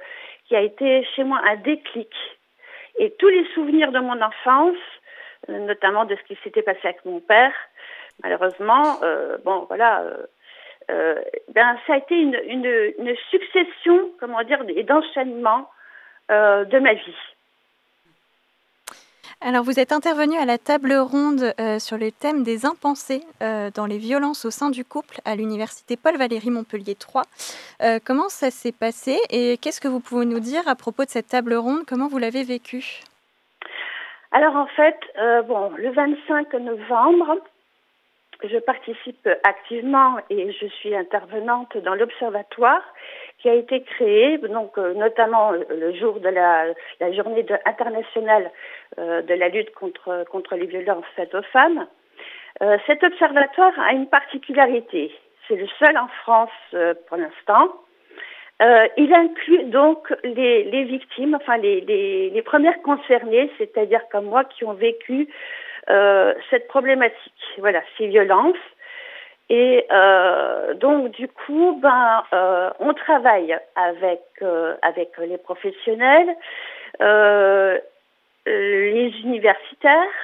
qui a été chez moi un déclic. Et tous les souvenirs de mon enfance, euh, notamment de ce qui s'était passé avec mon père, malheureusement, euh, bon, voilà, euh, ben, ça a été une, une, une succession, comment dire, et d'enchaînements de ma vie. Alors, vous êtes intervenu à la table ronde euh, sur le thème des impensés euh, dans les violences au sein du couple à l'université Paul-Valéry Montpellier 3. Euh, comment ça s'est passé et qu'est-ce que vous pouvez nous dire à propos de cette table ronde? Comment vous l'avez vécue? Alors, en fait, bon, le 25 novembre, je participe activement et je suis intervenante dans l'observatoire qui a été créé, donc euh, notamment euh, le jour de la, la journée internationale euh, de la lutte contre, contre les violences faites aux femmes. Euh, cet observatoire a une particularité. C'est le seul en France euh, pour l'instant. Euh, il inclut donc les, les victimes, enfin les, les, les premières concernées, c'est-à-dire comme moi qui ont vécu cette problématique, voilà, ces violences. Et euh, donc du coup, ben, euh, on travaille avec euh, avec les professionnels, euh, les universitaires,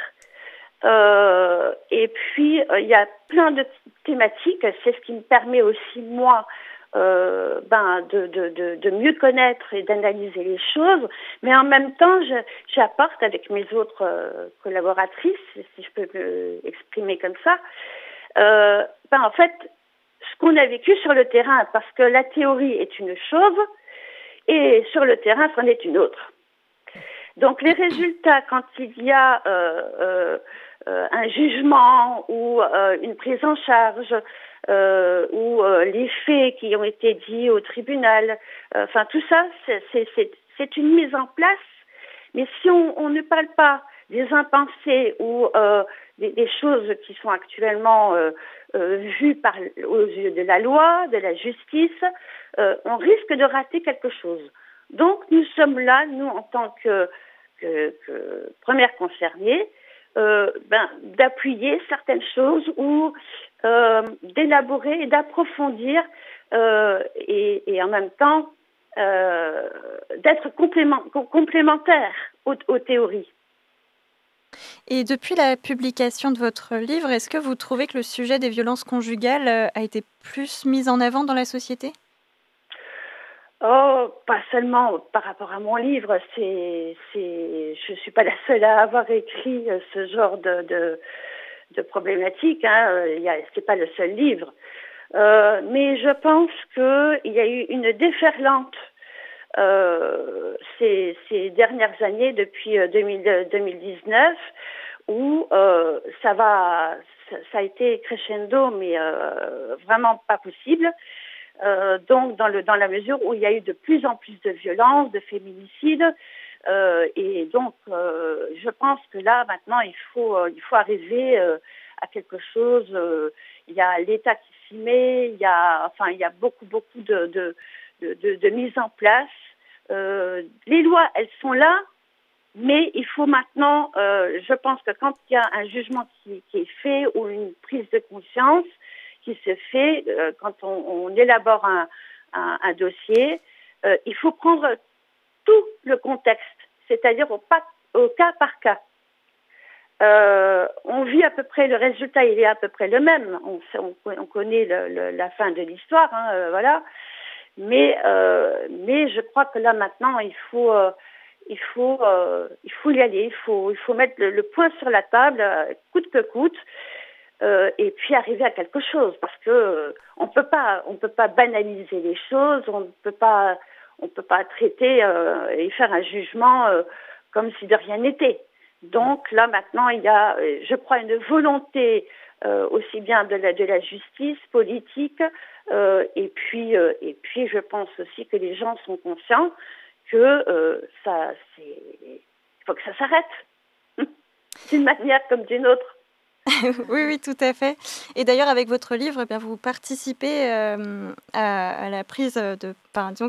euh, et puis il y a plein de thématiques. C'est ce qui me permet aussi moi. ben de, de, de, de mieux connaître et d'analyser les choses, mais en même temps, j'apporte avec mes autres collaboratrices, si je peux m'exprimer comme ça, euh, ben en fait, ce qu'on a vécu sur le terrain, parce que la théorie est une chose et sur le terrain, c'en est une autre. Donc les résultats, quand il y a euh, euh, un jugement ou euh, une prise en charge, euh, ou euh, les faits qui ont été dits au tribunal. Euh, Enfin, tout ça, c'est- une mise en place. Mais si on, on ne parle pas des impensés ou euh, des, choses qui sont actuellement euh, euh, vues aux yeux de la loi, de la justice, euh, on risque de rater quelque chose. Donc, nous sommes là, nous, en tant que, que, que premières concernées, ben, d'appuyer certaines choses ou d'élaborer et d'approfondir et, en même temps d'être complément, com- complémentaire aux théories. Et depuis la publication de votre livre, est-ce que vous trouvez que le sujet des violences conjugales euh, a été plus mis en avant dans la société? Oh, pas seulement par rapport à mon livre, c'est, c'est, je suis pas la seule à avoir écrit euh, ce genre de, de, de problématique. Hein. Pas le seul livre, Euh, mais je pense que il y a eu une déferlante ces, ces dernières années depuis euh, 2000, 2019 où euh, ça va, ça, a été crescendo, mais euh, vraiment pas possible. Euh, donc dans le dans la mesure où il y a eu de plus en plus de violences, de féminicides, euh, et donc euh, je pense que là maintenant il faut euh, il faut arriver euh, à quelque chose. euh, il y a l'État qui s'y met, il y a enfin il y a beaucoup beaucoup de de de, mise en place. Euh, les lois elles sont là, mais il faut maintenant, euh, je pense que quand il y a un jugement qui, est fait ou une prise de conscience qui se fait, euh, quand on, élabore un, dossier, il faut prendre tout le contexte, c'est-à-dire au, cas par cas. On vit à peu près, le résultat il est à peu près le même. On, connaît la fin de l'histoire, hein, voilà. Mais, euh, mais je crois que là maintenant, il faut, euh, il faut, euh, il faut y aller. Il faut, il faut mettre le, le point sur la table, euh, coûte que coûte, euh, et puis arriver à quelque chose, parce que on peut pas, on peut pas banaliser les choses, on peut pas, on peut pas traiter et faire un jugement comme si de rien n'était. Donc là maintenant, il y a, je crois, une volonté aussi bien de la, justice politique, euh, et puis euh, et puis je pense aussi que les gens sont conscients que euh, ça, c'est, faut que ça s'arrête d'une manière comme d'une autre. oui, oui, tout à fait. Et d'ailleurs, avec votre livre, eh bien, vous participez euh, à, la prise de, disons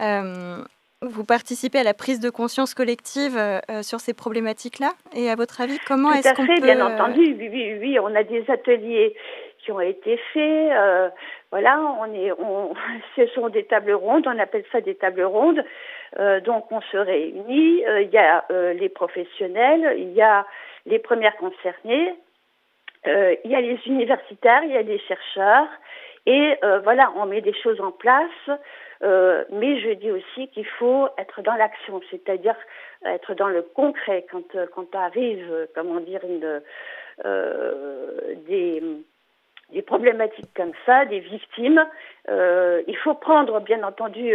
euh, vous participez à la prise de conscience collective euh, euh, sur ces problématiques-là. Et à votre avis, comment est-ce qu'on peut bien entendu. Oui, oui, oui, on a des ateliers qui ont été faits. euh, voilà, on est, on, ce sont des tables rondes. On appelle ça des tables rondes. Euh, donc, on se réunit. euh, Il y a les professionnels, il y a les premières concernées, il y a les universitaires, il y a les chercheurs. Et voilà, on met des choses en place. Euh, mais je dis aussi qu'il faut être dans l'action, c'est-à-dire être dans le concret quand, euh, quand arrive, euh, comment dire, des, problématiques comme ça, des victimes. Il faut prendre, bien entendu,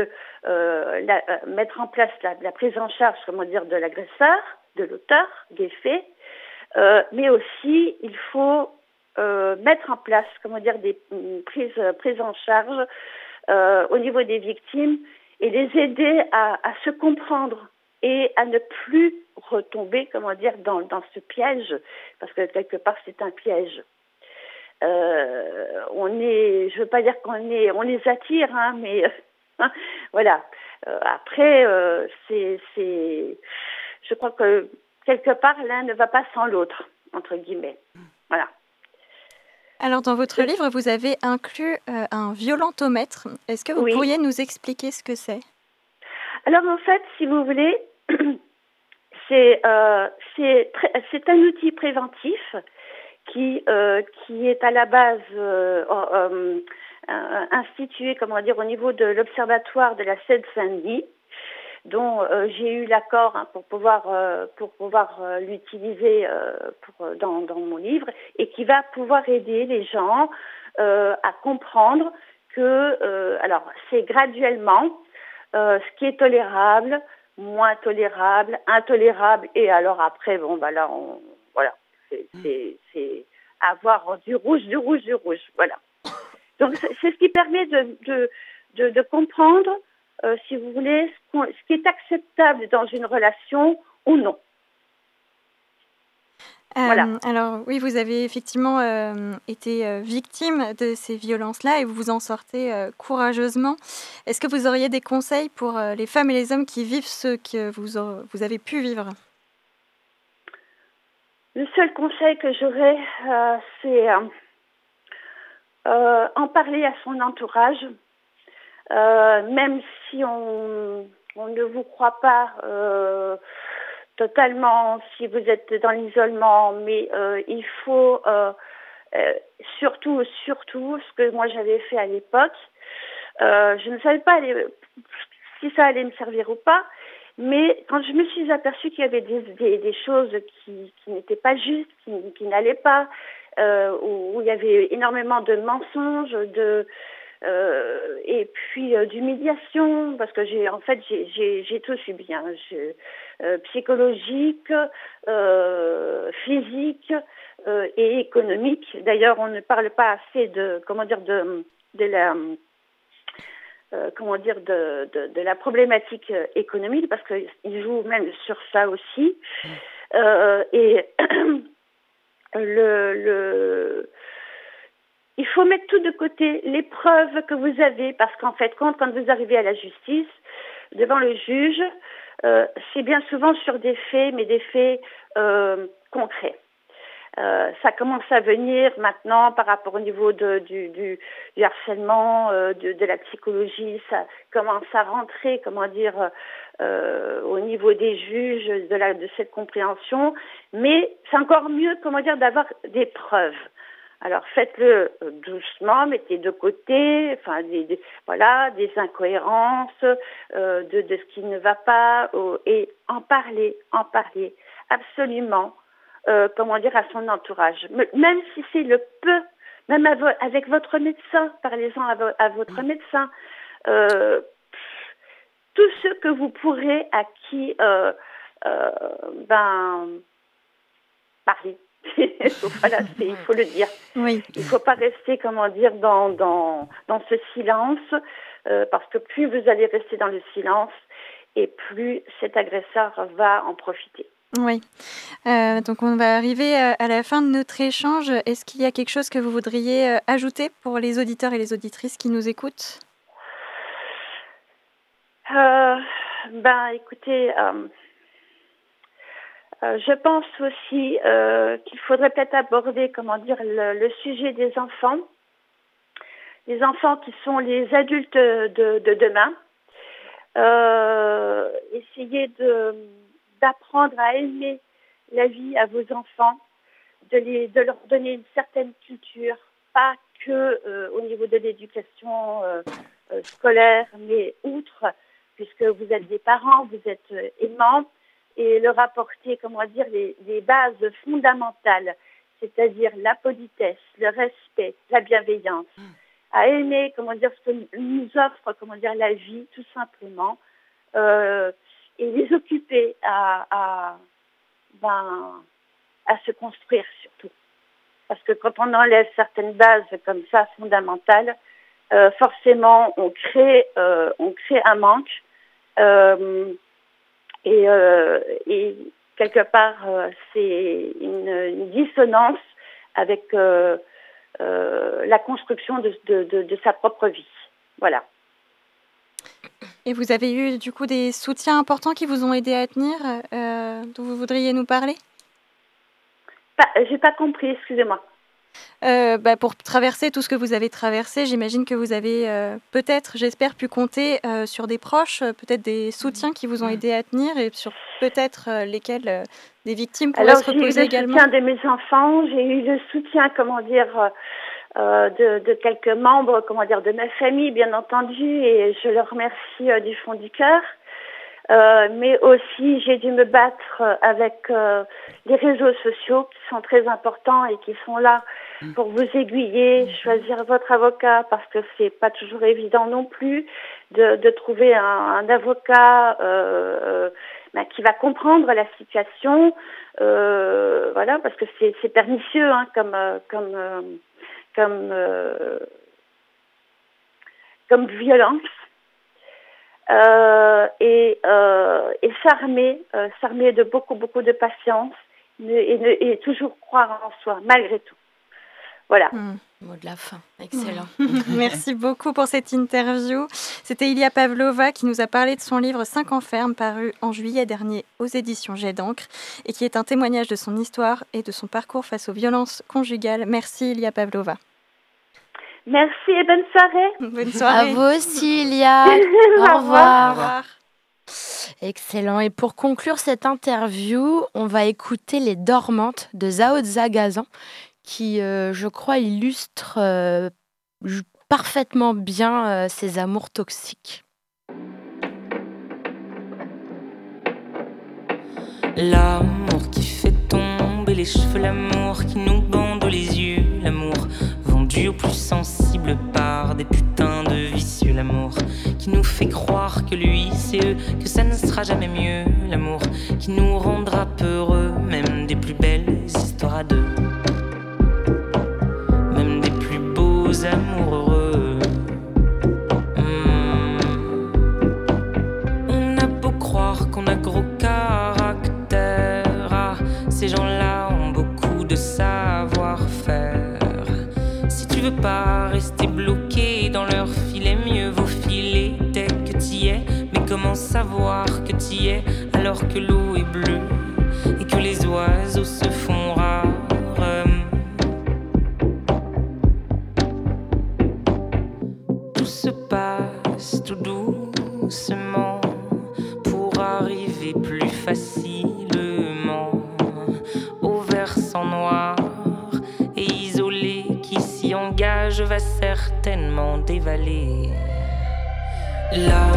mettre en place la, la prise en charge, comment dire, de l'agresseur, de l'auteur des faits, mais aussi il faut mettre en place, comment dire, des prises, prises en charge euh, au niveau des victimes et les aider à, se comprendre et à ne plus retomber, comment dire, dans, ce piège, parce que quelque part c'est un piège. Euh, on est, je veux pas dire qu'on est, on les attire, hein, mais voilà. Euh, après, euh, c'est, je crois que quelque part l'un ne va pas sans l'autre, entre guillemets. Voilà. Alors, dans votre livre, vous avez inclus euh, un violentomètre. Est-ce que vous Oui. pourriez nous expliquer ce que c'est? Alors en fait, si vous voulez, c'est euh, c'est un outil préventif qui euh, qui est à la base institué, comment dire, au niveau de l'observatoire de la Seine-Saint-Denis, dont euh, j'ai eu l'accord hein, pour pouvoir euh, pour pouvoir euh, l'utiliser euh, pour dans dans mon livre et qui va pouvoir aider les gens euh, à comprendre que euh, alors c'est graduellement euh, ce qui est tolérable, moins tolérable, intolérable, et alors après, bon, bah là, on, voilà, c'est, c'est, c'est avoir du rouge, du rouge, du rouge. Voilà. Donc c'est c'est ce qui permet de, de, de, de comprendre, euh, si vous voulez, ce, qui est acceptable dans une relation ou non. Euh, Voilà. Alors oui, vous avez effectivement euh, été euh, victime de ces violences-là et vous vous en sortez courageusement. Est-ce que vous auriez des conseils pour les femmes et les hommes qui vivent ce que vous, vous avez pu vivre? Le seul conseil que j'aurais, c'est en parler à son entourage, même si on, on ne vous croit pas euh, totalement, si vous êtes dans l'isolement, mais euh, il faut euh, euh, surtout, surtout, ce que moi j'avais fait à l'époque, euh, je ne savais pas si ça allait me servir ou pas, mais quand je me suis aperçue qu'il y avait des, des, des choses qui, qui n'étaient pas justes, qui, qui n'allaient pas, euh, où, où il y avait énormément de mensonges, de euh, et puis euh, d'humiliation, parce que j'ai en fait j'ai- tout subi, hein, Je- euh, psychologique, euh, physique euh, et économique. D'ailleurs, on ne parle pas assez de comment dire de de la euh, comment dire de, de, de la problématique économique parce qu'il joue même sur ça aussi. Euh, et le, le il faut mettre tout de côté les preuves que vous avez parce qu'en fait quand, vous arrivez à la justice devant le juge euh, c'est bien souvent sur des faits mais des faits euh, concrets euh, ça commence à venir maintenant par rapport au niveau du, harcèlement, de, la psychologie, ça commence à rentrer, comment dire, au niveau des juges, de, de cette compréhension. Mais c'est encore mieux, comment dire, d'avoir des preuves. Alors faites-le euh, doucement, mettez de côté, enfin des, des- voilà, des incohérences, euh, de, de ce qui ne va pas, euh, et en parler, en parler, absolument euh, comment dire, à son entourage. Même si c'est le peu, même vo- avec votre médecin, parlez-en à, à votre médecin. Euh, tout ce que vous pourrez à qui euh, euh, ben, parler. voilà, il faut le dire. Oui. Il ne faut pas rester, comment dire, dans, dans, dans ce silence, euh, parce que plus vous allez rester dans le silence, et plus cet agresseur va en profiter. Oui. Euh, donc on va arriver euh, à la fin de notre échange. Est-ce qu'il y a quelque chose que vous voudriez ajouter pour les auditeurs et les auditrices qui nous écoutent? Euh, ben, écoutez, je pense aussi euh, qu'il faudrait peut-être aborder, comment dire, le, le sujet des enfants, les enfants qui sont les adultes de, de demain. Euh, essayer de d'apprendre à aimer la vie à vos enfants, de les de leur donner une certaine culture, pas que euh, au niveau de l'éducation euh, euh, scolaire, mais outre puisque vous êtes des parents, vous êtes euh, aimants, et leur apporter, comment dire, les, les bases fondamentales, c'est-à-dire la politesse, le respect, la bienveillance, à aimer, comment dire, ce que nous offre, comment dire, la vie, tout simplement, euh, et les occuper à, à, ben, à se construire surtout. Parce que quand on enlève certaines bases comme ça fondamentales, euh, forcément on crée, euh, on crée un manque. Euh, et, et quelque part, euh, c'est une, une dissonance avec euh, la construction de, de, de, de sa propre vie. Voilà. Et vous avez eu du coup des soutiens importants qui vous ont aidé à tenir, euh, dont vous voudriez nous parler? J'ai pas compris, excusez-moi. Euh, bah, pour traverser tout ce que vous avez traversé, j'imagine que vous avez euh, peut-être, j'espère, pu compter euh, sur des proches, peut-être des soutiens qui vous ont aidé à tenir et sur peut-être lesquels des victimes pourraient Alors se j'ai eu le reposer également. soutien de mes enfants, j'ai eu le soutien, comment dire, de, de quelques membres, comment dire, de ma famille, bien entendu, et je leur remercie du fond du cœur. Euh, mais aussi, j'ai dû me battre avec euh, les réseaux sociaux qui sont très importants et qui sont là pour vous aiguiller, choisir votre avocat parce que c'est pas toujours évident non plus de, de trouver un, un avocat, euh, euh, ben, qui va comprendre la situation, euh, voilà, parce que c'est c'est pernicieux, hein, comme comme comme euh, comme violence. Euh, et euh, et s'armer, euh, s'armer de beaucoup beaucoup de patience et, toujours croire en soi malgré tout. Voilà. Mot de la fin. Excellent. Merci beaucoup pour cette interview. C'était Ilia Pavlova qui nous a parlé de son livre 5 ans ferme paru en juillet dernier aux éditions Jet d'encre et qui est un témoignage de son histoire et de son parcours face aux violences conjugales. Merci Ilia Pavlova. Merci et bonne soirée. Bonne À soirée. vous aussi, Ilia. Au Au revoir. revoir. Au revoir. Excellent. Et pour conclure cette interview, on va écouter Les Dormantes de Zao Zagazan, qui, euh, je crois, illustre euh, parfaitement bien euh, ses amours toxiques. L'amour qui fait tomber les cheveux, l'amour qui nous bande les yeux, vendu au plus sensible par des putains de vicieux, l'amour qui nous fait croire que lui c'est eux, que ça ne sera jamais mieux, l'amour qui nous rendra peureux, même des plus belles histoires deux, pas rester bloqué dans leur filet, mieux vaut filer dès que t'y es. Mais comment savoir que t'y es alors que l'eau est bleue? L'amour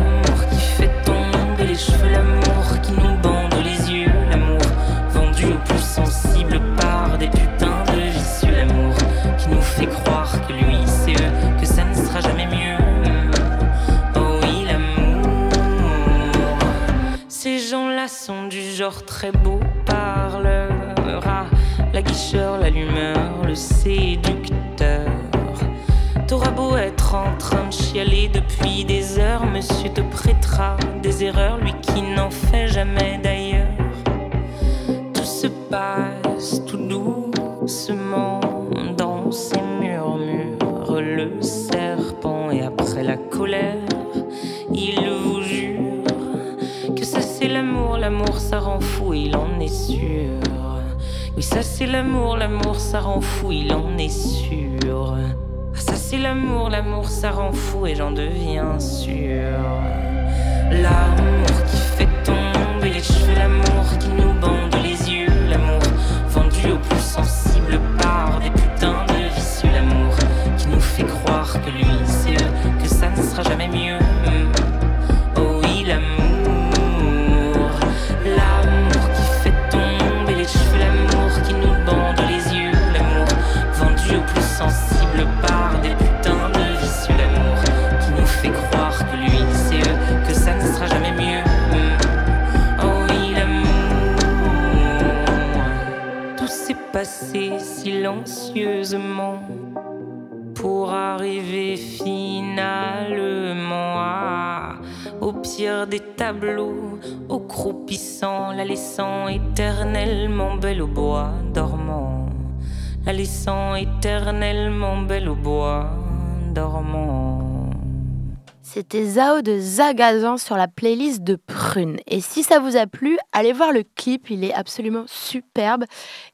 j'en deviens au la au bois éternellement au bois. C'était Zao de Zagazan sur la playlist de Prune. Et si ça vous a plu, allez voir le clip, il est absolument superbe.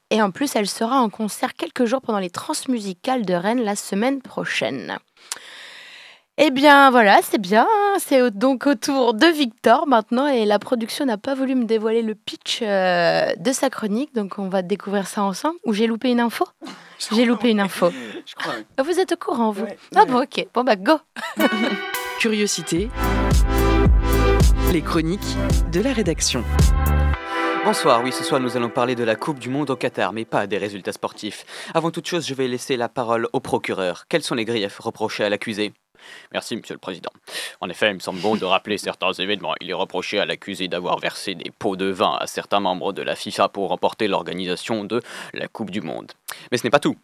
Et en plus, elle sera en concert quelques jours pendant les transmusicales de Rennes la semaine prochaine. Eh bien voilà, c'est bien, c'est donc au tour de Victor maintenant et la production n'a pas voulu me dévoiler le pitch euh, de sa chronique, donc on va découvrir ça ensemble. Ou j'ai loupé une info? J'ai loupé une info. Je crois. oui. Ah, Vous êtes au courant, vous? Ouais, Ah bon, ok, bon bah go Curiosité. Les chroniques de la rédaction. Bonsoir, oui, ce soir nous allons parler de la Coupe du Monde au Qatar, mais pas des résultats sportifs. Avant toute chose, je vais laisser la parole au procureur. Quels sont les griefs reprochés à l'accusé? Merci, Monsieur le Président. En effet, il me semble bon de rappeler certains événements. Il est reproché à l'accusé d'avoir versé des pots de vin à certains membres de la FIFA pour remporter l'organisation de la Coupe du Monde. Mais ce n'est pas tout.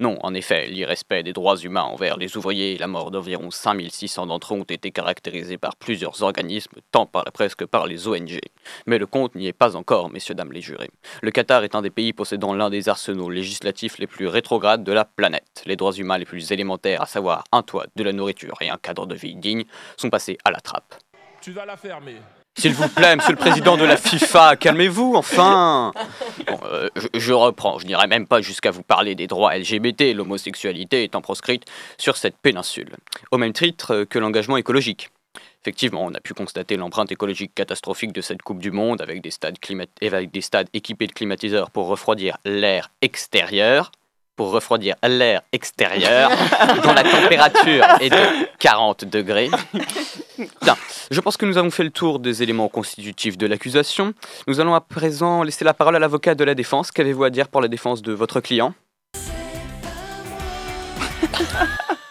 Non, en effet, l'irrespect des droits humains envers les ouvriers et la mort d'environ 5600 d'entre eux ont été caractérisés par plusieurs organismes, tant par la presse que par les ONG. Mais le compte n'y est pas encore, messieurs, dames les jurés. Le Qatar est un des pays possédant l'un des arsenaux législatifs les plus rétrogrades de la planète. Les droits humains les plus élémentaires, à savoir un toit, de la nourriture et un cadre de vie digne, sont passés à la trappe. Tu vas la fermer. S'il vous plaît, monsieur le président de la FIFA, calmez-vous, enfin. Euh, je, reprends, je n'irai même pas jusqu'à vous parler des droits LGBT, l'homosexualité étant proscrite sur cette péninsule, au même titre que l'engagement écologique. Effectivement, on a pu constater l'empreinte écologique catastrophique de cette Coupe du Monde avec des stades équipés de climatiseurs pour refroidir l'air extérieur, pour refroidir l'air extérieur, dont la température est de 40 degrés. Je pense que nous avons fait le tour des éléments constitutifs de l'accusation. Nous allons à présent laisser la parole à l'avocat de la défense. Qu'avez-vous à dire pour la défense de votre client?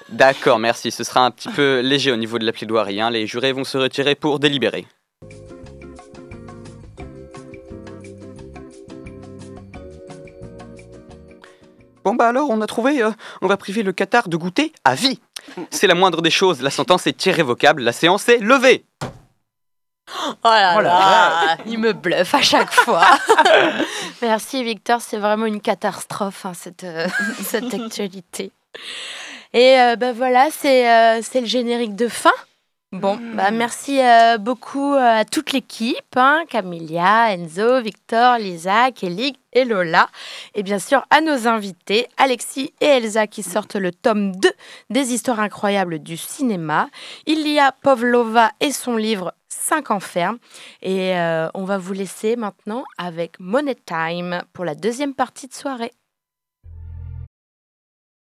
D'accord, merci. Ce sera un petit peu léger au niveau de la plaidoirie. hein. Les jurés vont se retirer pour délibérer. Bon bah alors, on a trouvé, euh, on va priver le Qatar de goûter à vie. C'est la moindre des choses, la sentence est irrévocable, la séance est levée. Oh là Oh là là, il me bluffe à chaque fois. Merci Victor, c'est vraiment une catastrophe hein, cette, euh, cette actualité. Et euh, bah voilà, c'est euh, c'est le générique de fin. Bon, bah merci euh, beaucoup à toute l'équipe, hein, Camilia, Enzo, Victor, Lisa, Kelly et Lola. Et bien sûr à nos invités, Alexis et Elsa qui sortent le tome 2 des histoires incroyables du cinéma. Il y a Pavlova et son livre 5 enfermes. Et euh, on va vous laisser maintenant avec Money Time pour la deuxième partie de soirée.